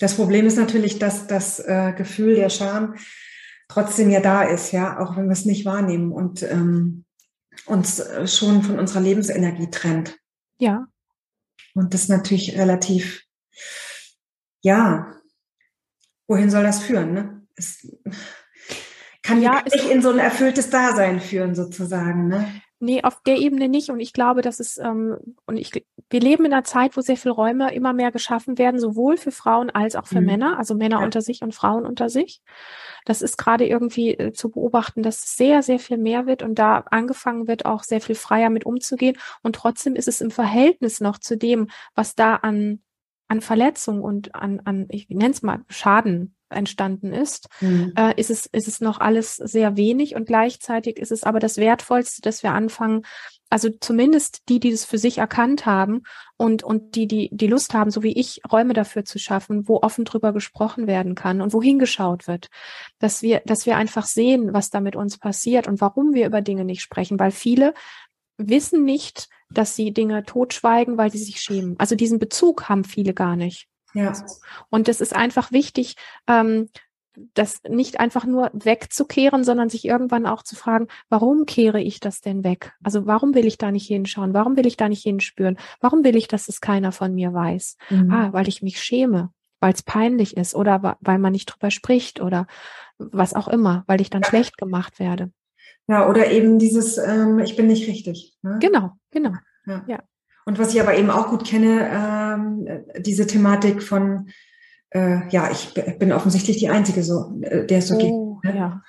Das Problem ist natürlich, dass das äh, Gefühl der Scham trotzdem ja da ist, ja, auch wenn wir es nicht wahrnehmen und ähm, uns äh, schon von unserer Lebensenergie trennt. Ja. Und das ist natürlich relativ, ja, wohin soll das führen? Ne? Es kann ja nicht in so ein erfülltes Dasein führen, sozusagen. Ne? Nee, auf der Ebene nicht. Und ich glaube, dass es, ähm, und ich, wir leben in einer Zeit, wo sehr viele Räume immer mehr geschaffen werden, sowohl für Frauen als auch für mhm. Männer, also Männer ja. unter sich und Frauen unter sich. Das ist gerade irgendwie äh, zu beobachten, dass es sehr, sehr viel mehr wird und da angefangen wird, auch sehr viel freier mit umzugehen. Und trotzdem ist es im Verhältnis noch zu dem, was da an, an Verletzung und an, an ich nenne es mal Schaden entstanden ist, mhm. äh, ist es, ist es noch alles sehr wenig und gleichzeitig ist es aber das Wertvollste, dass wir anfangen, also zumindest die, die das für sich erkannt haben und, und die, die, die Lust haben, so wie ich, Räume dafür zu schaffen, wo offen drüber gesprochen werden kann und wohin geschaut wird, dass wir, dass wir einfach sehen, was da mit uns passiert und warum wir über Dinge nicht sprechen, weil viele wissen nicht, dass sie Dinge totschweigen, weil sie sich schämen. Also diesen Bezug haben viele gar nicht. Ja. Und es ist einfach wichtig, ähm, das nicht einfach nur wegzukehren, sondern sich irgendwann auch zu fragen, warum kehre ich das denn weg? Also warum will ich da nicht hinschauen? Warum will ich da nicht hinspüren? Warum will ich, dass es keiner von mir weiß? Mhm. Ah, weil ich mich schäme, weil es peinlich ist oder weil man nicht drüber spricht oder was auch immer, weil ich dann ja. schlecht gemacht werde. Ja, oder eben dieses, ähm, ich bin nicht richtig. Ne? Genau, genau. Ja. ja. Und was ich aber eben auch gut kenne, ähm, diese Thematik von äh, ja, ich bin offensichtlich die Einzige, so, äh, der es so oh, geht. Ne? Ja.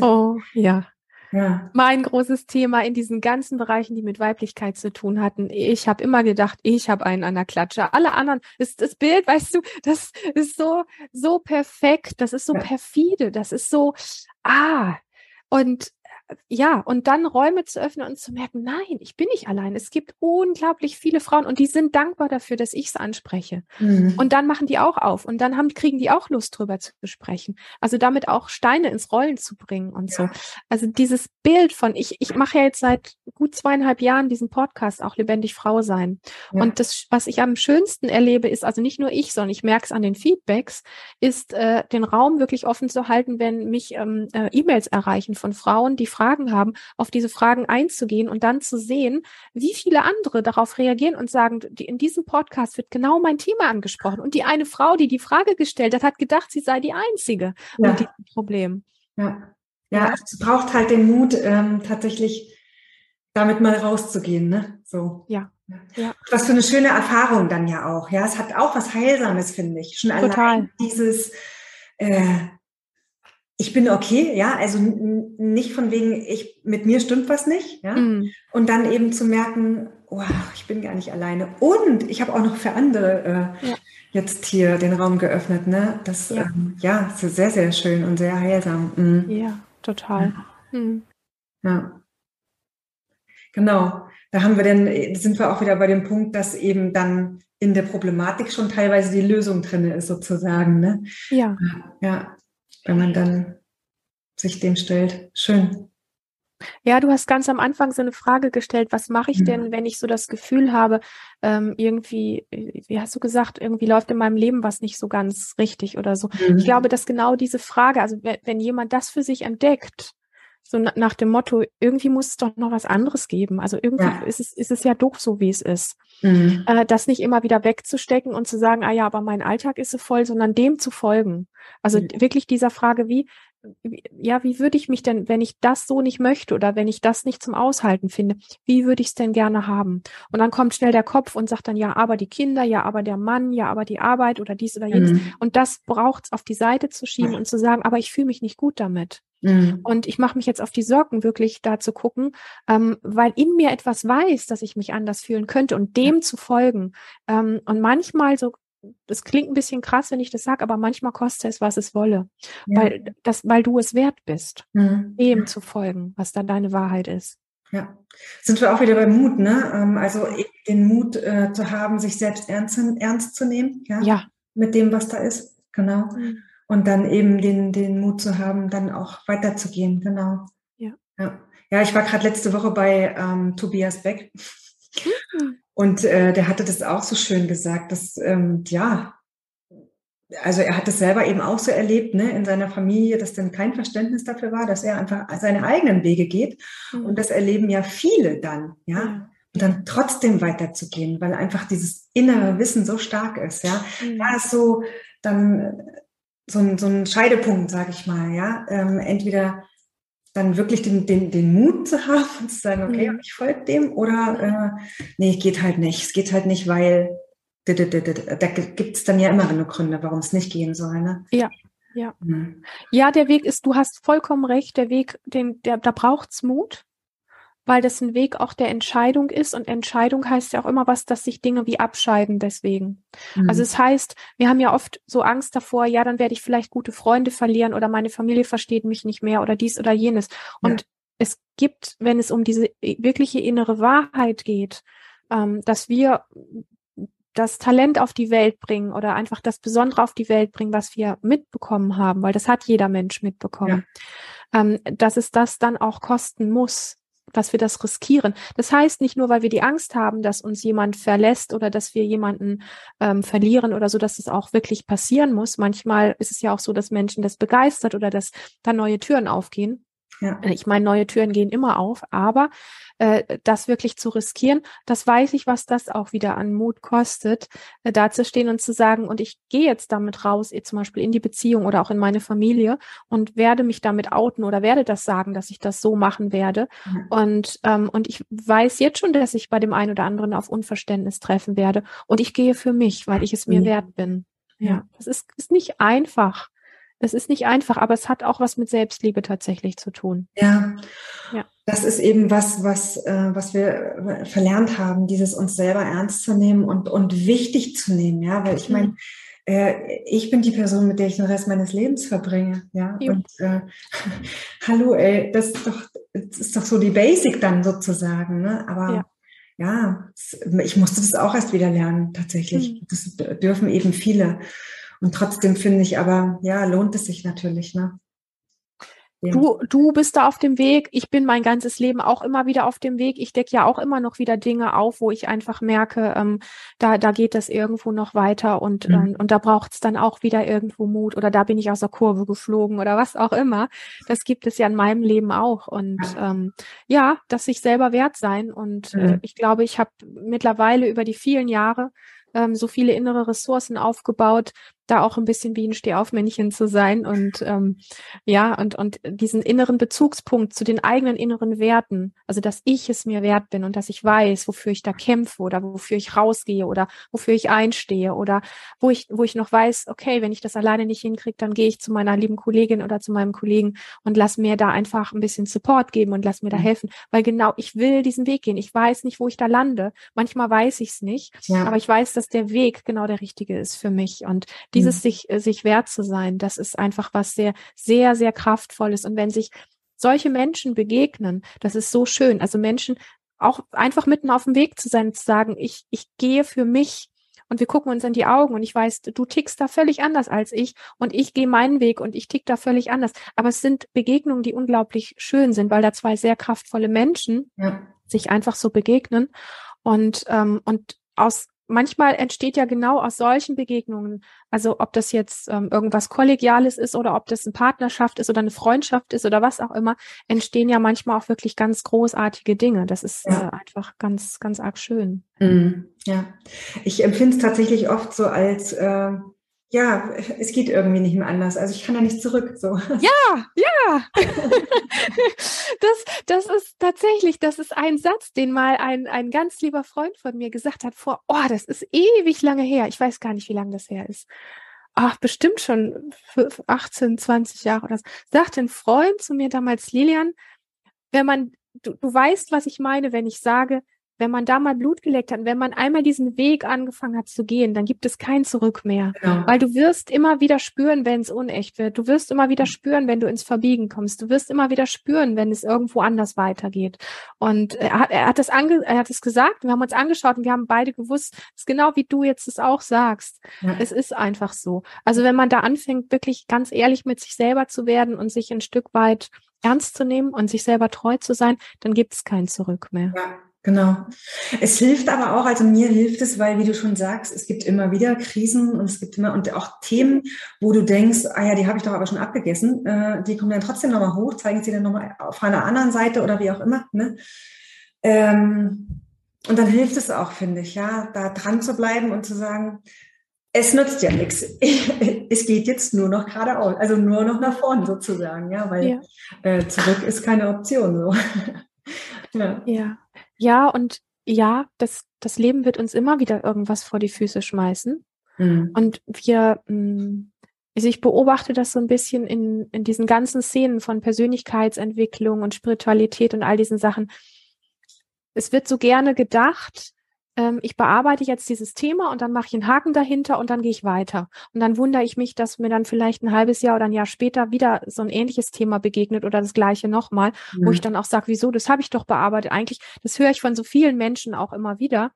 oh, ja. Ja. Mein großes Thema in diesen ganzen Bereichen, die mit Weiblichkeit zu tun hatten. Ich habe immer gedacht, ich habe einen an der Klatsche. Alle anderen, ist das Bild, weißt du, das ist so so perfekt, das ist so ja. perfide, das ist so ah und ja, und dann Räume zu öffnen und zu merken, nein, ich bin nicht allein. Es gibt unglaublich viele Frauen und die sind dankbar dafür, dass ich es anspreche. Mhm. Und dann machen die auch auf und dann haben, kriegen die auch Lust drüber zu sprechen. Also damit auch Steine ins Rollen zu bringen und ja. so. Also dieses Bild von, ich, ich mache ja jetzt seit gut zweieinhalb Jahren diesen Podcast auch lebendig Frau sein. Ja. Und das, was ich am schönsten erlebe, ist also nicht nur ich, sondern ich merke es an den Feedbacks, ist äh, den Raum wirklich offen zu halten, wenn mich ähm, äh, E-Mails erreichen von Frauen, die Fragen haben, auf diese Fragen einzugehen und dann zu sehen, wie viele andere darauf reagieren und sagen, in diesem Podcast wird genau mein Thema angesprochen. Und die eine Frau, die die Frage gestellt hat, hat gedacht, sie sei die Einzige ja. mit diesem Problem. Ja, ja, es braucht halt den Mut, ähm, tatsächlich damit mal rauszugehen, ne? So. Ja. Ja. Was für eine schöne Erfahrung dann ja auch. Ja, es hat auch was Heilsames, finde ich. Schon Total. allein dieses, äh, ich bin okay, ja, also nicht von wegen, ich, mit mir stimmt was nicht, ja, mm. und dann eben zu merken, wow, ich bin gar nicht alleine und ich habe auch noch für andere äh, ja. jetzt hier den Raum geöffnet, ne, das, ja, ähm, ja ist sehr, sehr schön und sehr heilsam. Mm. Ja, total. Ja. Mm. ja. Genau, da haben wir dann, sind wir auch wieder bei dem Punkt, dass eben dann in der Problematik schon teilweise die Lösung drin ist, sozusagen, ne? Ja. Ja, wenn man dann sich dem stellt. Schön. Ja, du hast ganz am Anfang so eine Frage gestellt, was mache ich denn, wenn ich so das Gefühl habe, ähm, irgendwie, wie hast du gesagt, irgendwie läuft in meinem Leben was nicht so ganz richtig oder so. Mhm. Ich glaube, dass genau diese Frage, also wenn jemand das für sich entdeckt, so nach dem Motto, irgendwie muss es doch noch was anderes geben. Also irgendwie ja. ist, es, ist es ja doof so, wie es ist. Mhm. Äh, das nicht immer wieder wegzustecken und zu sagen, ah ja, aber mein Alltag ist so voll, sondern dem zu folgen. Also mhm. wirklich dieser Frage, wie, ja, wie würde ich mich denn, wenn ich das so nicht möchte oder wenn ich das nicht zum Aushalten finde, wie würde ich es denn gerne haben? Und dann kommt schnell der Kopf und sagt dann, ja, aber die Kinder, ja, aber der Mann, ja, aber die Arbeit oder dies oder jenes. Mhm. Und das braucht es auf die Seite zu schieben und zu sagen, aber ich fühle mich nicht gut damit. Mhm. Und ich mache mich jetzt auf die Sorgen, wirklich da zu gucken, ähm, weil in mir etwas weiß, dass ich mich anders fühlen könnte und dem ja. zu folgen. Ähm, und manchmal so, das klingt ein bisschen krass, wenn ich das sage, aber manchmal kostet es, was es wolle. Ja. Weil, das, weil du es wert bist, mhm. dem zu folgen, was dann deine Wahrheit ist. Ja, sind wir auch wieder beim Mut, ne? Ähm, also den Mut äh, zu haben, sich selbst ernst, ernst zu nehmen, ja? ja. Mit dem, was da ist, genau. Mhm und dann eben den, den Mut zu haben, dann auch weiterzugehen. Genau. Ja. Ja, ja ich war gerade letzte Woche bei ähm, Tobias Beck mhm. und äh, der hatte das auch so schön gesagt, dass ähm, ja, also er hat es selber eben auch so erlebt, ne, in seiner Familie, dass dann kein Verständnis dafür war, dass er einfach seine eigenen Wege geht. Mhm. Und das erleben ja viele dann, ja. ja. Und dann trotzdem weiterzugehen, weil einfach dieses innere Wissen so stark ist, ja. Mhm. Da ist so, dann so ein, so ein Scheidepunkt, sage ich mal, ja. Ähm, entweder dann wirklich den, den, den Mut zu haben und zu sagen, okay, mhm. ich folge dem, oder äh, nee, geht halt nicht. Es geht halt nicht, weil da gibt es dann ja immer genug Gründe, warum es nicht gehen soll. Ne? Ja, ja. Mhm. Ja, der Weg ist, du hast vollkommen recht, der Weg, den, der, da braucht's Mut weil das ein Weg auch der Entscheidung ist und Entscheidung heißt ja auch immer was, dass sich Dinge wie abscheiden deswegen. Mhm. Also es heißt, wir haben ja oft so Angst davor, ja, dann werde ich vielleicht gute Freunde verlieren oder meine Familie versteht mich nicht mehr oder dies oder jenes. Und ja. es gibt, wenn es um diese wirkliche innere Wahrheit geht, ähm, dass wir das Talent auf die Welt bringen oder einfach das Besondere auf die Welt bringen, was wir mitbekommen haben, weil das hat jeder Mensch mitbekommen, ja. ähm, dass es das dann auch kosten muss dass wir das riskieren. Das heißt nicht nur, weil wir die Angst haben, dass uns jemand verlässt oder dass wir jemanden ähm, verlieren oder so, dass es auch wirklich passieren muss. Manchmal ist es ja auch so, dass Menschen das begeistert oder dass da neue Türen aufgehen. Ja. Ich meine, neue Türen gehen immer auf, aber äh, das wirklich zu riskieren, das weiß ich, was das auch wieder an Mut kostet, äh, da zu stehen und zu sagen, und ich gehe jetzt damit raus, eh, zum Beispiel in die Beziehung oder auch in meine Familie und werde mich damit outen oder werde das sagen, dass ich das so machen werde. Mhm. Und, ähm, und ich weiß jetzt schon, dass ich bei dem einen oder anderen auf Unverständnis treffen werde. Und ich gehe für mich, weil ich es mir mhm. wert bin. Ja, es ist, ist nicht einfach. Es ist nicht einfach, aber es hat auch was mit Selbstliebe tatsächlich zu tun. Ja. ja. Das ist eben was, was, äh, was wir verlernt haben, dieses uns selber ernst zu nehmen und, und wichtig zu nehmen, ja, weil ich meine, mhm. äh, ich bin die Person, mit der ich den Rest meines Lebens verbringe, ja. Jo. Und äh, hallo, ey, das ist doch, das ist doch so die Basic dann sozusagen, ne? Aber ja ja, ich musste das auch erst wieder lernen, tatsächlich. Mhm. Das dürfen eben viele. Und trotzdem finde ich aber, ja, lohnt es sich natürlich, ne? Ja. Du, du bist da auf dem Weg. Ich bin mein ganzes Leben auch immer wieder auf dem Weg. Ich decke ja auch immer noch wieder Dinge auf, wo ich einfach merke, ähm, da, da geht das irgendwo noch weiter und, mhm. ähm, und da braucht es dann auch wieder irgendwo Mut oder da bin ich aus der Kurve geflogen oder was auch immer. Das gibt es ja in meinem Leben auch. Und ähm, ja, dass sich selber wert sein. Und äh, mhm. äh, ich glaube, ich habe mittlerweile über die vielen Jahre ähm, so viele innere Ressourcen aufgebaut, da auch ein bisschen wie ein Stehaufmännchen zu sein und ähm, ja, und, und diesen inneren Bezugspunkt zu den eigenen inneren Werten, also dass ich es mir wert bin und dass ich weiß, wofür ich da kämpfe oder wofür ich rausgehe oder wofür ich einstehe oder wo ich, wo ich noch weiß, okay, wenn ich das alleine nicht hinkriege, dann gehe ich zu meiner lieben Kollegin oder zu meinem Kollegen und lass mir da einfach ein bisschen Support geben und lass mir da helfen, weil genau, ich will diesen Weg gehen. Ich weiß nicht, wo ich da lande. Manchmal weiß ich es nicht, ja. aber ich weiß, dass der Weg genau der richtige ist für mich und dieses mhm. sich, äh, sich wert zu sein, das ist einfach was sehr, sehr, sehr kraftvolles. Und wenn sich solche Menschen begegnen, das ist so schön. Also Menschen auch einfach mitten auf dem Weg zu sein, zu sagen, ich, ich gehe für mich und wir gucken uns in die Augen und ich weiß, du tickst da völlig anders als ich und ich gehe meinen Weg und ich tick da völlig anders. Aber es sind Begegnungen, die unglaublich schön sind, weil da zwei sehr kraftvolle Menschen ja. sich einfach so begegnen und ähm, und aus manchmal entsteht ja genau aus solchen Begegnungen, also ob das jetzt ähm, irgendwas Kollegiales ist oder ob das eine Partnerschaft ist oder eine Freundschaft ist oder was auch immer, entstehen ja manchmal auch wirklich ganz großartige Dinge. Das ist ja. äh, einfach ganz, ganz arg schön. Mhm. Ja, ich empfinde es tatsächlich oft so als äh, ja, es geht irgendwie nicht mehr anders. Also ich kann da nicht zurück. So. Ja, ja. das, das ist tatsächlich, das ist ein Satz, den mal ein, ein ganz lieber Freund von mir gesagt hat vor, oh, das ist ewig lange her. Ich weiß gar nicht, wie lange das her ist. Ach, bestimmt schon 18, 20 Jahre oder so. Sagte ein Freund zu mir damals, Lilian, wenn man, du, du weißt, was ich meine, wenn ich sage, wenn man da mal Blut geleckt hat, wenn man einmal diesen Weg angefangen hat zu gehen, dann gibt es kein Zurück mehr. Genau. Weil du wirst immer wieder spüren, wenn es unecht wird. Du wirst immer wieder spüren, wenn du ins Verbiegen kommst. Du wirst immer wieder spüren, wenn es irgendwo anders weitergeht. Und er hat, er hat es ange, er hat es gesagt, wir haben uns angeschaut und wir haben beide gewusst, es ist genau wie du jetzt es auch sagst. Ja. Es ist einfach so. Also wenn man da anfängt, wirklich ganz ehrlich mit sich selber zu werden und sich ein Stück weit ernst zu nehmen und sich selber treu zu sein, dann gibt es kein Zurück mehr. Ja. Genau. Es hilft aber auch, also mir hilft es, weil, wie du schon sagst, es gibt immer wieder Krisen und es gibt immer und auch Themen, wo du denkst, ah ja, die habe ich doch aber schon abgegessen, äh, die kommen dann trotzdem nochmal hoch, zeigen sie dann nochmal auf einer anderen Seite oder wie auch immer. Ne? Ähm, und dann hilft es auch, finde ich, ja, da dran zu bleiben und zu sagen, es nützt ja nichts. Es geht jetzt nur noch geradeaus, also nur noch nach vorn sozusagen, ja, weil ja. Äh, zurück ist keine Option. So. ja. ja. Ja, und ja, das, das Leben wird uns immer wieder irgendwas vor die Füße schmeißen. Mhm. Und wir, mh, hm, also ich beobachte das so ein bisschen in, in diesen ganzen Szenen von Persönlichkeitsentwicklung und Spiritualität und all diesen Sachen. Es wird so gerne gedacht, ähm, ich bearbeite jetzt dieses Thema und dann mache ich einen Haken dahinter und dann gehe ich weiter. Und dann wundere ich mich, dass mir dann vielleicht ein halbes Jahr oder ein Jahr später wieder so ein ähnliches Thema begegnet oder das gleiche nochmal, mhm. wo ich dann auch sage, wieso, das habe ich doch bearbeitet. Eigentlich, das höre ich von so vielen Menschen auch immer wieder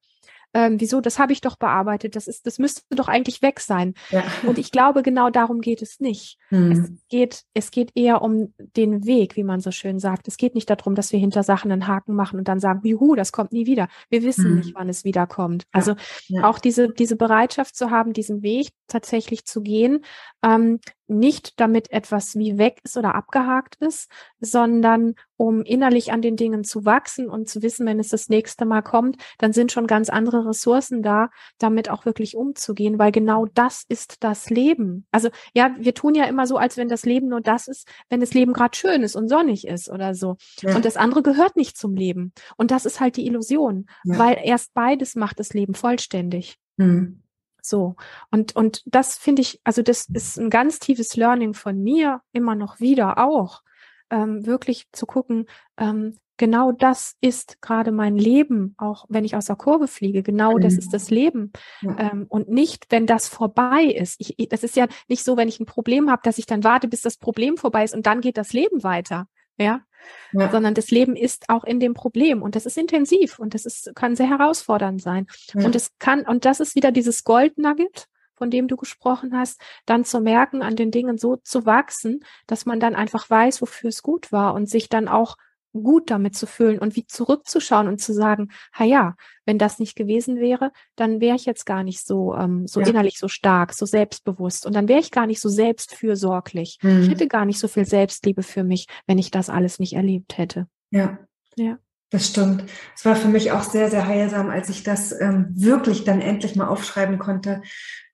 ähm, wieso, das habe ich doch bearbeitet, das ist, das müsste doch eigentlich weg sein. Ja. Und ich glaube, genau darum geht es nicht. Hm. Es geht, es geht eher um den Weg, wie man so schön sagt. Es geht nicht darum, dass wir hinter Sachen einen Haken machen und dann sagen, juhu, das kommt nie wieder. Wir wissen hm. nicht, wann es wiederkommt. Also ja. auch diese, diese Bereitschaft zu haben, diesen Weg tatsächlich zu gehen, ähm, nicht damit etwas wie weg ist oder abgehakt ist, sondern um innerlich an den Dingen zu wachsen und zu wissen, wenn es das nächste Mal kommt, dann sind schon ganz andere Ressourcen da, damit auch wirklich umzugehen, weil genau das ist das Leben. Also ja, wir tun ja immer so, als wenn das Leben nur das ist, wenn das Leben gerade schön ist und sonnig ist oder so. Ja. Und das andere gehört nicht zum Leben. Und das ist halt die Illusion, ja. weil erst beides macht das Leben vollständig. Hm. So. Und, und das finde ich, also das ist ein ganz tiefes Learning von mir, immer noch wieder auch, ähm, wirklich zu gucken, ähm, genau das ist gerade mein Leben, auch wenn ich aus der Kurve fliege, genau mhm. das ist das Leben. Ja. Ähm, und nicht, wenn das vorbei ist. Ich, das ist ja nicht so, wenn ich ein Problem habe, dass ich dann warte, bis das Problem vorbei ist und dann geht das Leben weiter. Ja, ja. sondern das Leben ist auch in dem Problem und das ist intensiv und das ist, kann sehr herausfordernd sein. Ja. Und es kann, und das ist wieder dieses Goldnugget, von dem du gesprochen hast, dann zu merken, an den Dingen so zu wachsen, dass man dann einfach weiß, wofür es gut war und sich dann auch gut damit zu fühlen und wie zurückzuschauen und zu sagen, ha ja, wenn das nicht gewesen wäre, dann wäre ich jetzt gar nicht so ähm, so ja. innerlich so stark, so selbstbewusst und dann wäre ich gar nicht so selbstfürsorglich. Mhm. Ich hätte gar nicht so viel Selbstliebe für mich, wenn ich das alles nicht erlebt hätte. Ja. Ja. Das stimmt. Es war für mich auch sehr, sehr heilsam, als ich das ähm, wirklich dann endlich mal aufschreiben konnte.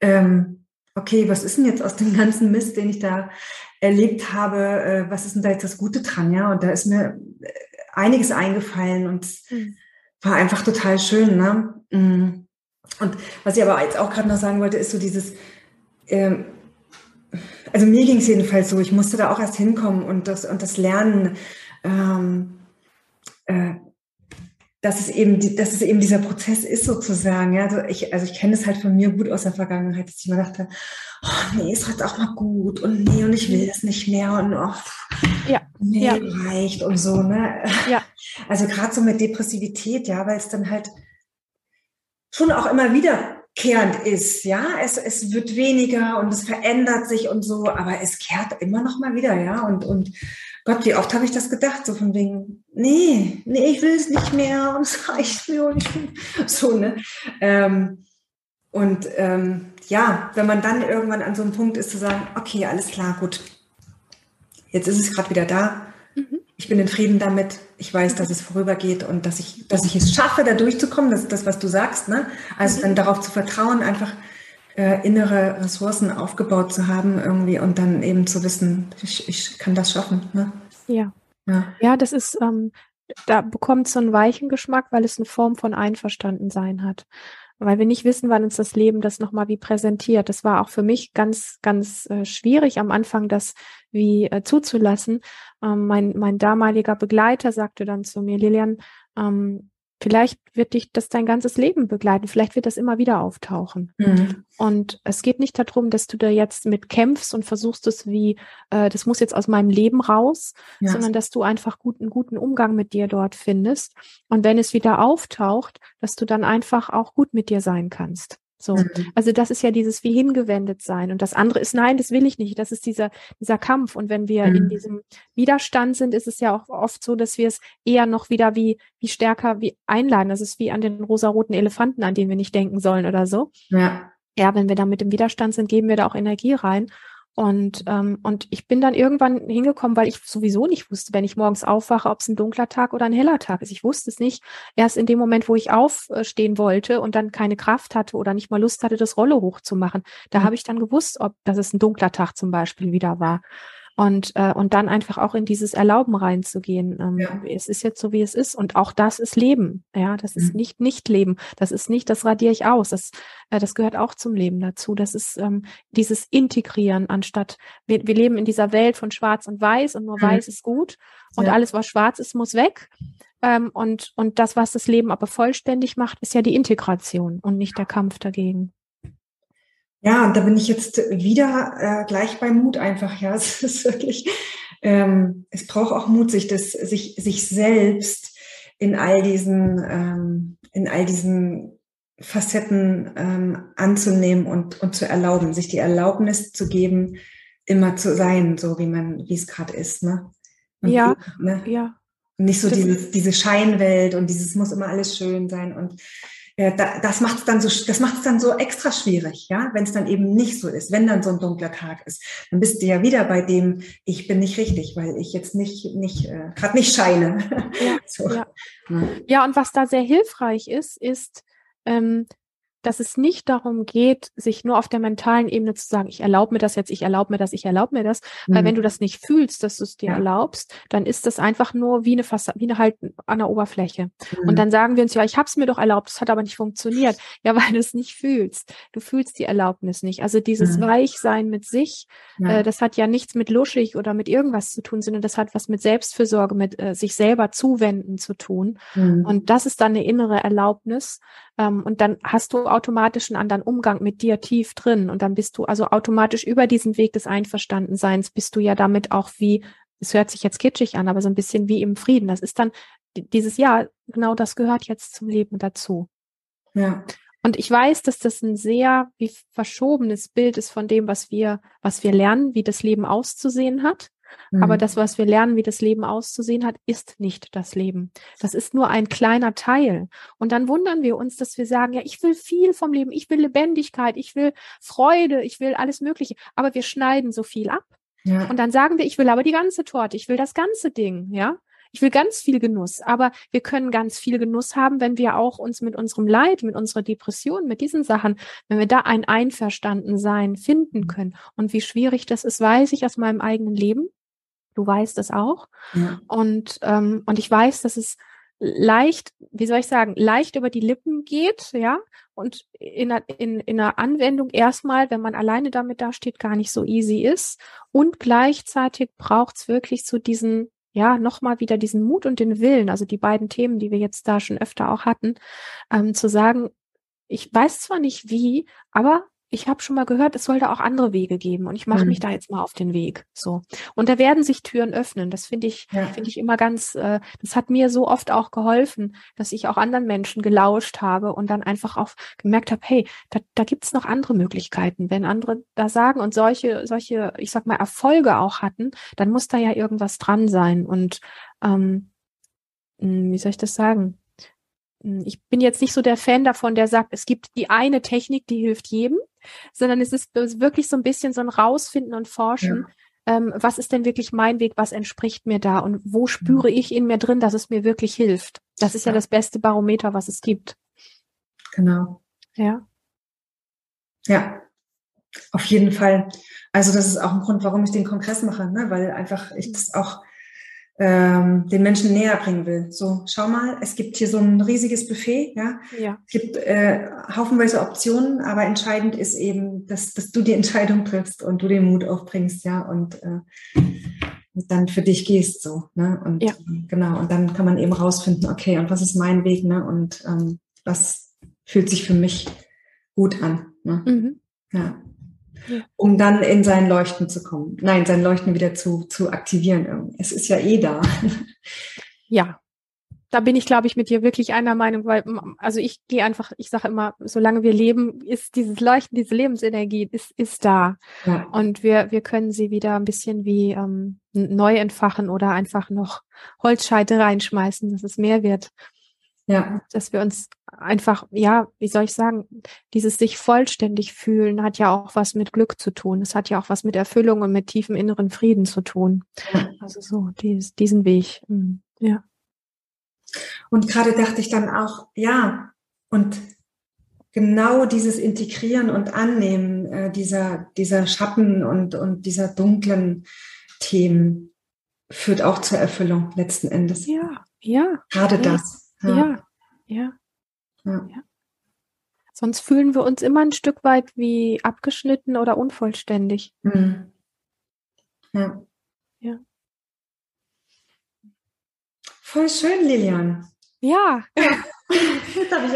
Ähm, okay, was ist denn jetzt aus dem ganzen Mist, den ich da erlebt habe, äh, was ist denn da jetzt das Gute dran, ja? Und da ist mir äh, einiges eingefallen und mhm. war einfach total schön, ne? Mm. Und was ich aber jetzt auch gerade noch sagen wollte, ist so dieses, ähm, also mir ging es jedenfalls so, ich musste da auch erst hinkommen und das, und das Lernen, ähm, äh, dass es eben, dass es eben dieser Prozess ist sozusagen. Ja, also ich, also ich kenne es halt von mir gut aus der Vergangenheit, dass ich mir dachte, oh nee, ist halt auch mal gut und nee, und ich will das nicht mehr und oh, ja, nee, ja. reicht und so, ne? Ja. Also gerade so mit Depressivität, ja, weil es dann halt schon auch immer wiederkehrend ist, ja. Es, es wird weniger und es verändert sich und so, aber es kehrt immer noch mal wieder, ja. Und, und Gott, wie oft habe ich das gedacht, so von wegen, nee, nee, ich will es nicht mehr und es reicht mir und ich will, so, ne? Ähm, und ähm, ja, wenn man dann irgendwann an so einem Punkt ist, zu sagen, okay, alles klar, gut, jetzt ist es gerade wieder da, mhm. ich bin in Frieden damit, ich weiß, dass es vorübergeht und dass ich, dass ich es schaffe, da durchzukommen, das ist das, was du sagst, ne? Also mhm. dann darauf zu vertrauen, einfach äh, innere Ressourcen aufgebaut zu haben irgendwie und dann eben zu wissen, ich, ich kann das schaffen. Ne? Ja. ja. Ja, das ist, ähm, da bekommt so einen weichen Geschmack, weil es eine Form von Einverstandensein hat. Weil wir nicht wissen, wann uns das Leben das nochmal wie präsentiert. Das war auch für mich ganz, ganz äh, schwierig am Anfang, das wie äh, zuzulassen. Ähm, mein, mein damaliger Begleiter sagte dann zu mir, Lilian, ähm, Vielleicht wird dich das dein ganzes Leben begleiten. Vielleicht wird das immer wieder auftauchen. Mhm. Und es geht nicht darum, dass du da jetzt mit kämpfst und versuchst es wie, äh, das muss jetzt aus meinem Leben raus, ja. sondern dass du einfach guten, guten Umgang mit dir dort findest. Und wenn es wieder auftaucht, dass du dann einfach auch gut mit dir sein kannst. So, mhm. also das ist ja dieses wie hingewendet sein und das andere ist nein, das will ich nicht. Das ist dieser dieser Kampf und wenn wir mhm. in diesem Widerstand sind, ist es ja auch oft so, dass wir es eher noch wieder wie wie stärker wie einladen. Das ist wie an den rosaroten Elefanten, an den wir nicht denken sollen oder so. Ja. Ja, wenn wir da mit dem Widerstand sind, geben wir da auch Energie rein und, ähm, und ich bin dann irgendwann hingekommen, weil ich sowieso nicht wusste, wenn ich morgens aufwache, ob es ein dunkler Tag oder ein heller Tag ist. Ich wusste es nicht. Erst in dem Moment, wo ich aufstehen wollte und dann keine Kraft hatte oder nicht mal Lust hatte, das Rolle hochzumachen, da mhm. habe ich dann gewusst, ob dass es ein dunkler Tag zum Beispiel wieder war und, äh, und dann einfach auch in dieses Erlauben reinzugehen. Ähm, ja. Es ist jetzt so, wie es ist und auch das ist Leben. Ja, das ist mhm. nicht nicht Leben. Das ist nicht, das radiere ich aus. Das, äh, das gehört auch zum Leben dazu. Das ist ähm, dieses Integrieren anstatt, wir, wir leben in dieser Welt von Schwarz und Weiß und nur mhm. Weiß ist gut und ja. alles, was schwarz ist, muss weg. Ähm, und, und das, was das Leben aber vollständig macht, ist ja die Integration und nicht der Kampf dagegen. Ja, und da bin ich jetzt wieder äh, gleich bei Mut einfach. Ja, es ist wirklich, ähm, es braucht auch Mut, sich das, sich, sich selbst in all diesen, ähm, in all diesen Facetten ähm, anzunehmen und, und zu erlauben, sich die Erlaubnis zu geben, immer zu sein, so wie man, wie es gerade ist, ne? Und ja, ne? ja. Und nicht so dieses, diese Scheinwelt und dieses muss immer alles schön sein und das macht es dann so, das macht es dann so extra schwierig, ja, wenn es dann eben nicht so ist, wenn dann so ein dunkler Tag ist, dann bist du ja wieder bei dem, ich bin nicht richtig, weil ich jetzt nicht, nicht, äh, gerade nicht scheine. Ja, so. ja. ja, und was da sehr hilfreich ist, ist, ähm, dass es nicht darum geht, sich nur auf der mentalen Ebene zu sagen, ich erlaube mir das jetzt, ich erlaube mir das, ich erlaube mir das. Mhm. Weil wenn du das nicht fühlst, dass du es dir ja. erlaubst, dann ist das einfach nur wie eine Fassade, wie eine halt an der Oberfläche. Mhm. Und dann sagen wir uns, ja, ich habe es mir doch erlaubt, es hat aber nicht funktioniert. Ja, weil du es nicht fühlst. Du fühlst die Erlaubnis nicht. Also dieses mhm. Weichsein mit sich, ja. äh, das hat ja nichts mit luschig oder mit irgendwas zu tun, sondern das hat was mit Selbstfürsorge, mit äh, sich selber zuwenden zu tun. Mhm. Und das ist dann eine innere Erlaubnis. Ähm, und dann hast du automatisch einen anderen Umgang mit dir tief drin. Und dann bist du also automatisch über diesen Weg des Einverstandenseins, bist du ja damit auch wie, es hört sich jetzt kitschig an, aber so ein bisschen wie im Frieden. Das ist dann dieses Jahr, genau das gehört jetzt zum Leben dazu. Ja. Und ich weiß, dass das ein sehr wie verschobenes Bild ist von dem, was wir, was wir lernen, wie das Leben auszusehen hat. Mhm. Aber das, was wir lernen, wie das Leben auszusehen hat, ist nicht das Leben. Das ist nur ein kleiner Teil. Und dann wundern wir uns, dass wir sagen, ja, ich will viel vom Leben, ich will Lebendigkeit, ich will Freude, ich will alles Mögliche. Aber wir schneiden so viel ab. Ja. Und dann sagen wir, ich will aber die ganze Torte, ich will das ganze Ding, ja. Ich will ganz viel Genuss, aber wir können ganz viel Genuss haben, wenn wir auch uns mit unserem Leid, mit unserer Depression, mit diesen Sachen, wenn wir da ein Einverstandensein finden mhm. können. Und wie schwierig das ist, weiß ich aus meinem eigenen Leben. Du weißt es auch. Ja. Und, ähm, und ich weiß, dass es leicht, wie soll ich sagen, leicht über die Lippen geht, ja, und in, in, in einer Anwendung erstmal, wenn man alleine damit dasteht, gar nicht so easy ist. Und gleichzeitig braucht es wirklich so diesen, ja, nochmal wieder diesen Mut und den Willen, also die beiden Themen, die wir jetzt da schon öfter auch hatten, ähm, zu sagen, ich weiß zwar nicht wie, aber ich habe schon mal gehört, es sollte auch andere Wege geben und ich mache mhm. mich da jetzt mal auf den Weg. So. Und da werden sich Türen öffnen. Das finde ich, ja. finde ich immer ganz, äh, das hat mir so oft auch geholfen, dass ich auch anderen Menschen gelauscht habe und dann einfach auch gemerkt habe, hey, da, da gibt's noch andere Möglichkeiten. Wenn andere da sagen und solche, solche, ich sag mal, Erfolge auch hatten, dann muss da ja irgendwas dran sein. Und ähm, hm, wie soll ich das sagen? Hm, ich bin jetzt nicht so der Fan davon, der sagt, es gibt die eine Technik, die hilft jedem, sondern es ist wirklich so ein bisschen so ein Rausfinden und Forschen. Ja. Ähm, was ist denn wirklich mein Weg? Was entspricht mir da? Und wo spüre ich in mir drin, dass es mir wirklich hilft? Das ist ja, ja das beste Barometer, was es gibt. Genau. Ja. Ja, auf jeden Fall. Also das ist auch ein Grund, warum ich den Kongress mache, ne? weil einfach ich das auch ähm, den Menschen näher bringen will. So, schau mal, es gibt hier so ein riesiges Buffet, ja. ja. Es gibt äh, haufenweise Optionen, aber entscheidend ist eben, dass, dass du die Entscheidung triffst und du den Mut aufbringst, ja, und äh, dann für dich gehst so, ne? Und ja. genau, und dann kann man eben rausfinden, okay, und was ist mein Weg, ne? Und ähm, was fühlt sich für mich gut an. Ne? Mhm. Ja um dann in sein Leuchten zu kommen. Nein, sein Leuchten wieder zu, zu aktivieren. Es ist ja eh da. Ja, da bin ich, glaube ich, mit dir wirklich einer Meinung, weil, also ich gehe einfach, ich sage immer, solange wir leben, ist dieses Leuchten, diese Lebensenergie, ist, ist da. Ja. Und wir, wir können sie wieder ein bisschen wie ähm, neu entfachen oder einfach noch Holzscheite reinschmeißen, dass es mehr wird. Ja. Dass wir uns einfach, ja, wie soll ich sagen, dieses sich vollständig fühlen hat ja auch was mit Glück zu tun. Es hat ja auch was mit Erfüllung und mit tiefem inneren Frieden zu tun. Ja. Also so, dies, diesen Weg. Hm, ja. Und gerade dachte ich dann auch, ja, und genau dieses Integrieren und Annehmen äh, dieser, dieser Schatten und, und dieser dunklen Themen führt auch zur Erfüllung letzten Endes. Ja, ja. Gerade ja. das. Ja. ja, ja, ja. Sonst fühlen wir uns immer ein Stück weit wie abgeschnitten oder unvollständig. Mhm. Ja. Ja. Voll schön, Lilian. Ja.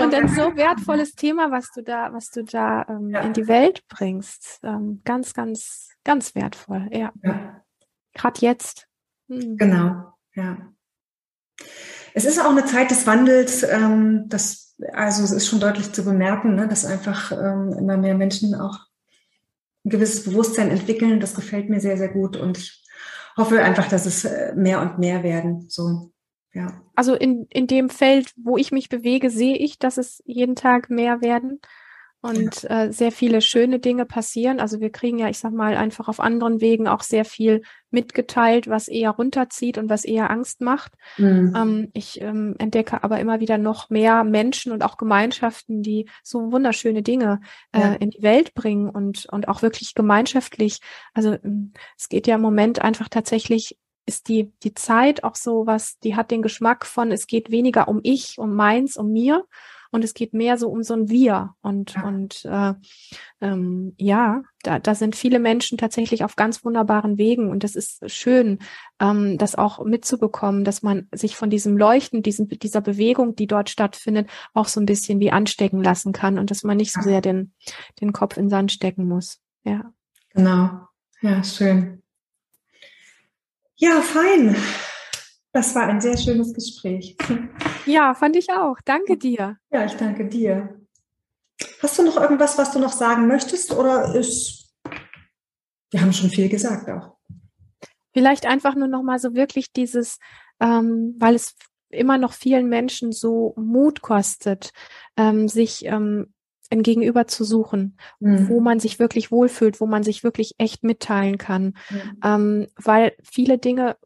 Und ein so wertvolles Thema, was du da, was du da ähm, ja. in die Welt bringst. Ähm, ganz, ganz, ganz wertvoll. Ja. ja. Gerade jetzt. Mhm. Genau. Ja. Es ist auch eine Zeit des Wandels. Ähm, das, also es ist schon deutlich zu bemerken, ne, dass einfach ähm, immer mehr Menschen auch ein gewisses Bewusstsein entwickeln. Das gefällt mir sehr, sehr gut und ich hoffe einfach, dass es äh, mehr und mehr werden. So, ja. Also in, in dem Feld, wo ich mich bewege, sehe ich, dass es jeden Tag mehr werden. Und ja. äh, sehr viele schöne Dinge passieren. Also wir kriegen ja, ich sag mal, einfach auf anderen Wegen auch sehr viel mitgeteilt, was eher runterzieht und was eher Angst macht. Mhm. Ähm, ich ähm, entdecke aber immer wieder noch mehr Menschen und auch Gemeinschaften, die so wunderschöne Dinge äh, ja. in die Welt bringen und, und auch wirklich gemeinschaftlich. Also ähm, es geht ja im Moment einfach tatsächlich ist die, die Zeit auch so was, die hat den Geschmack von, es geht weniger um ich, um meins, um mir, und es geht mehr so um so ein Wir. Und, ja. und äh, ähm, ja, da, da sind viele Menschen tatsächlich auf ganz wunderbaren Wegen und das ist schön, ähm, das auch mitzubekommen, dass man sich von diesem Leuchten, diesem, dieser Bewegung, die dort stattfindet, auch so ein bisschen wie anstecken lassen kann und dass man nicht so sehr den, den Kopf in Sand stecken muss. Ja. Genau. Ja, schön. Ja, fein. Das war ein sehr schönes Gespräch. Ja, fand ich auch. Danke dir. Ja, ich danke dir. Hast du noch irgendwas, was du noch sagen möchtest oder ist, wir haben schon viel gesagt auch. Vielleicht einfach nur noch mal so wirklich dieses, ähm, weil es immer noch vielen Menschen so Mut kostet, ähm, sich ähm, ein Gegenüber zu suchen, mhm. wo man sich wirklich wohlfühlt, wo man sich wirklich echt mitteilen kann. Mhm. Ähm, weil viele Dinge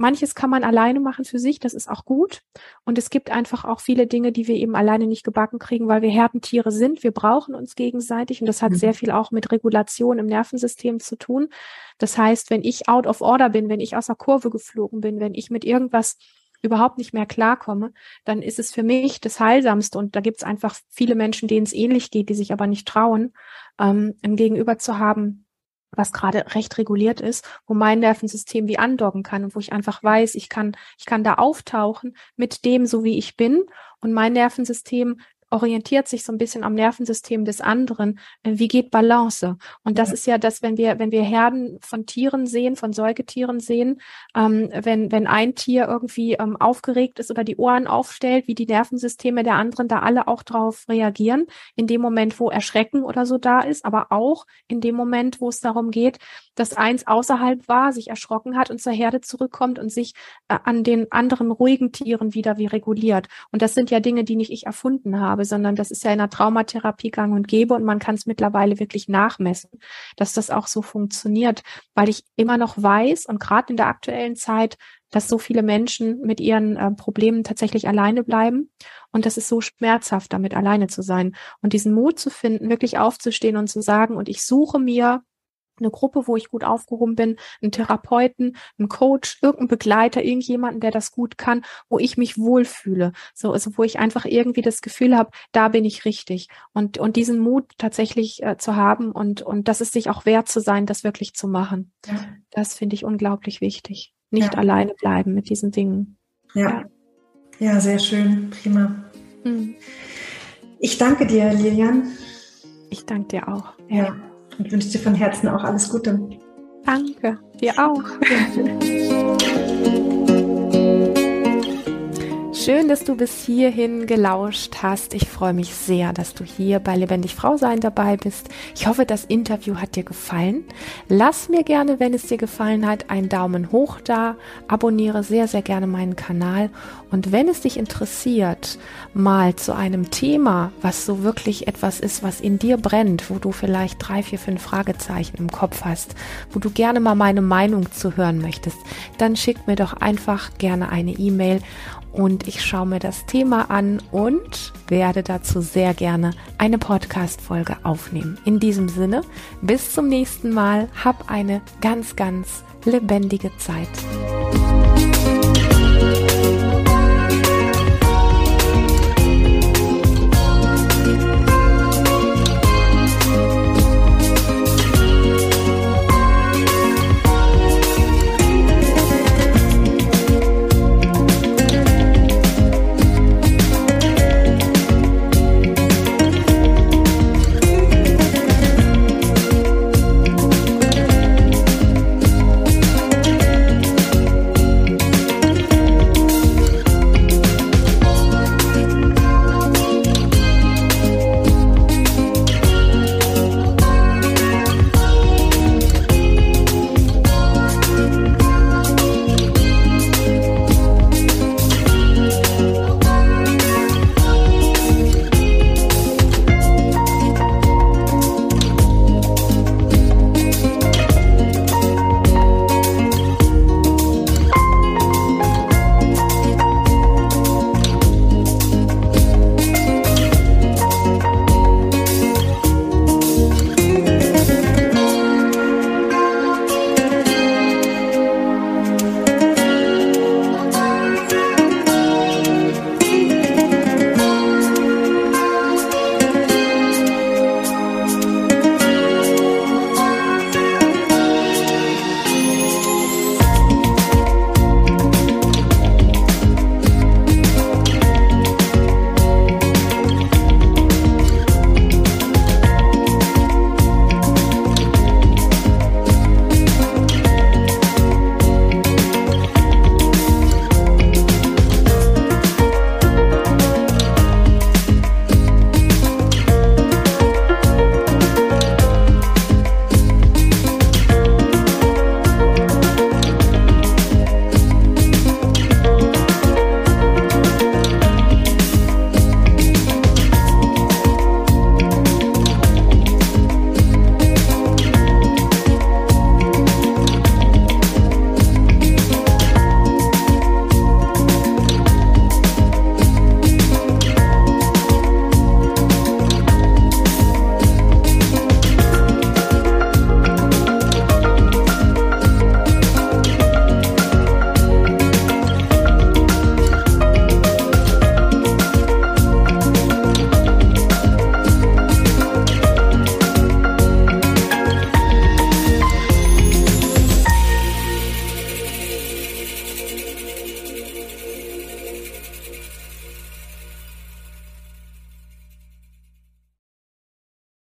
Manches kann man alleine machen für sich, das ist auch gut. Und es gibt einfach auch viele Dinge, die wir eben alleine nicht gebacken kriegen, weil wir Herdentiere sind. Wir brauchen uns gegenseitig und das hat mhm. sehr viel auch mit Regulation im Nervensystem zu tun. Das heißt, wenn ich out of order bin, wenn ich aus der Kurve geflogen bin, wenn ich mit irgendwas überhaupt nicht mehr klarkomme, dann ist es für mich das Heilsamste. Und da gibt es einfach viele Menschen, denen es ähnlich geht, die sich aber nicht trauen, ähm, ein Gegenüber zu haben, was gerade recht reguliert ist, wo mein Nervensystem wie andocken kann und wo ich einfach weiß, ich kann, ich kann da auftauchen mit dem, so wie ich bin. Und mein Nervensystem orientiert sich so ein bisschen am Nervensystem des anderen. Äh, wie geht Balance? Und das ja. ist ja das, wenn wir, wenn wir Herden von Tieren sehen, von Säugetieren sehen, ähm, wenn, wenn ein Tier irgendwie ähm, aufgeregt ist oder die Ohren aufstellt, wie die Nervensysteme der anderen da alle auch drauf reagieren, in dem Moment, wo Erschrecken oder so da ist, aber auch in dem Moment, wo es darum geht, dass eins außerhalb war, sich erschrocken hat und zur Herde zurückkommt und sich äh, an den anderen ruhigen Tieren wieder wie reguliert. Und das sind ja Dinge, die nicht ich erfunden habe habe, sondern das ist ja in der Traumatherapie gang und gäbe und man kann es mittlerweile wirklich nachmessen, dass das auch so funktioniert, weil ich immer noch weiß und gerade in der aktuellen Zeit, dass so viele Menschen mit ihren äh, Problemen tatsächlich alleine bleiben. Und das ist so schmerzhaft, damit alleine zu sein. Und diesen Mut zu finden, wirklich aufzustehen und zu sagen, und ich suche mir eine Gruppe, wo ich gut aufgehoben bin, einen Therapeuten, einen Coach, irgendeinen Begleiter, irgendjemanden, der das gut kann, wo ich mich wohlfühle. So, also wo ich einfach irgendwie das Gefühl habe, da bin ich richtig. Und, und diesen Mut tatsächlich äh, zu haben und, und das ist sich auch wert zu sein, das wirklich zu machen. Ja. Das finde ich unglaublich wichtig. Nicht ja. alleine bleiben mit diesen Dingen. Ja. Ja, sehr schön. Prima. Hm. Ich danke dir, Lilian. Ich danke dir auch. ja. ja und wünsche dir von Herzen auch alles Gute. Danke, dir auch. Schön, dass du bis hierhin gelauscht hast. Ich freue mich sehr, dass du hier bei Lebendig Frau sein dabei bist. Ich hoffe, das Interview hat dir gefallen. Lass mir gerne, wenn es dir gefallen hat, einen Daumen hoch da. Abonniere sehr, sehr gerne meinen Kanal. Und wenn es dich interessiert, mal zu einem Thema, was so wirklich etwas ist, was in dir brennt, wo du vielleicht drei, vier, fünf Fragezeichen im Kopf hast, wo du gerne mal meine Meinung zu hören möchtest, dann schick mir doch einfach gerne eine E-Mail und ich schaue mir das Thema an und werde dazu sehr gerne eine Podcast-Folge aufnehmen. In diesem Sinne, bis zum nächsten Mal. Hab eine ganz, ganz lebendige Zeit.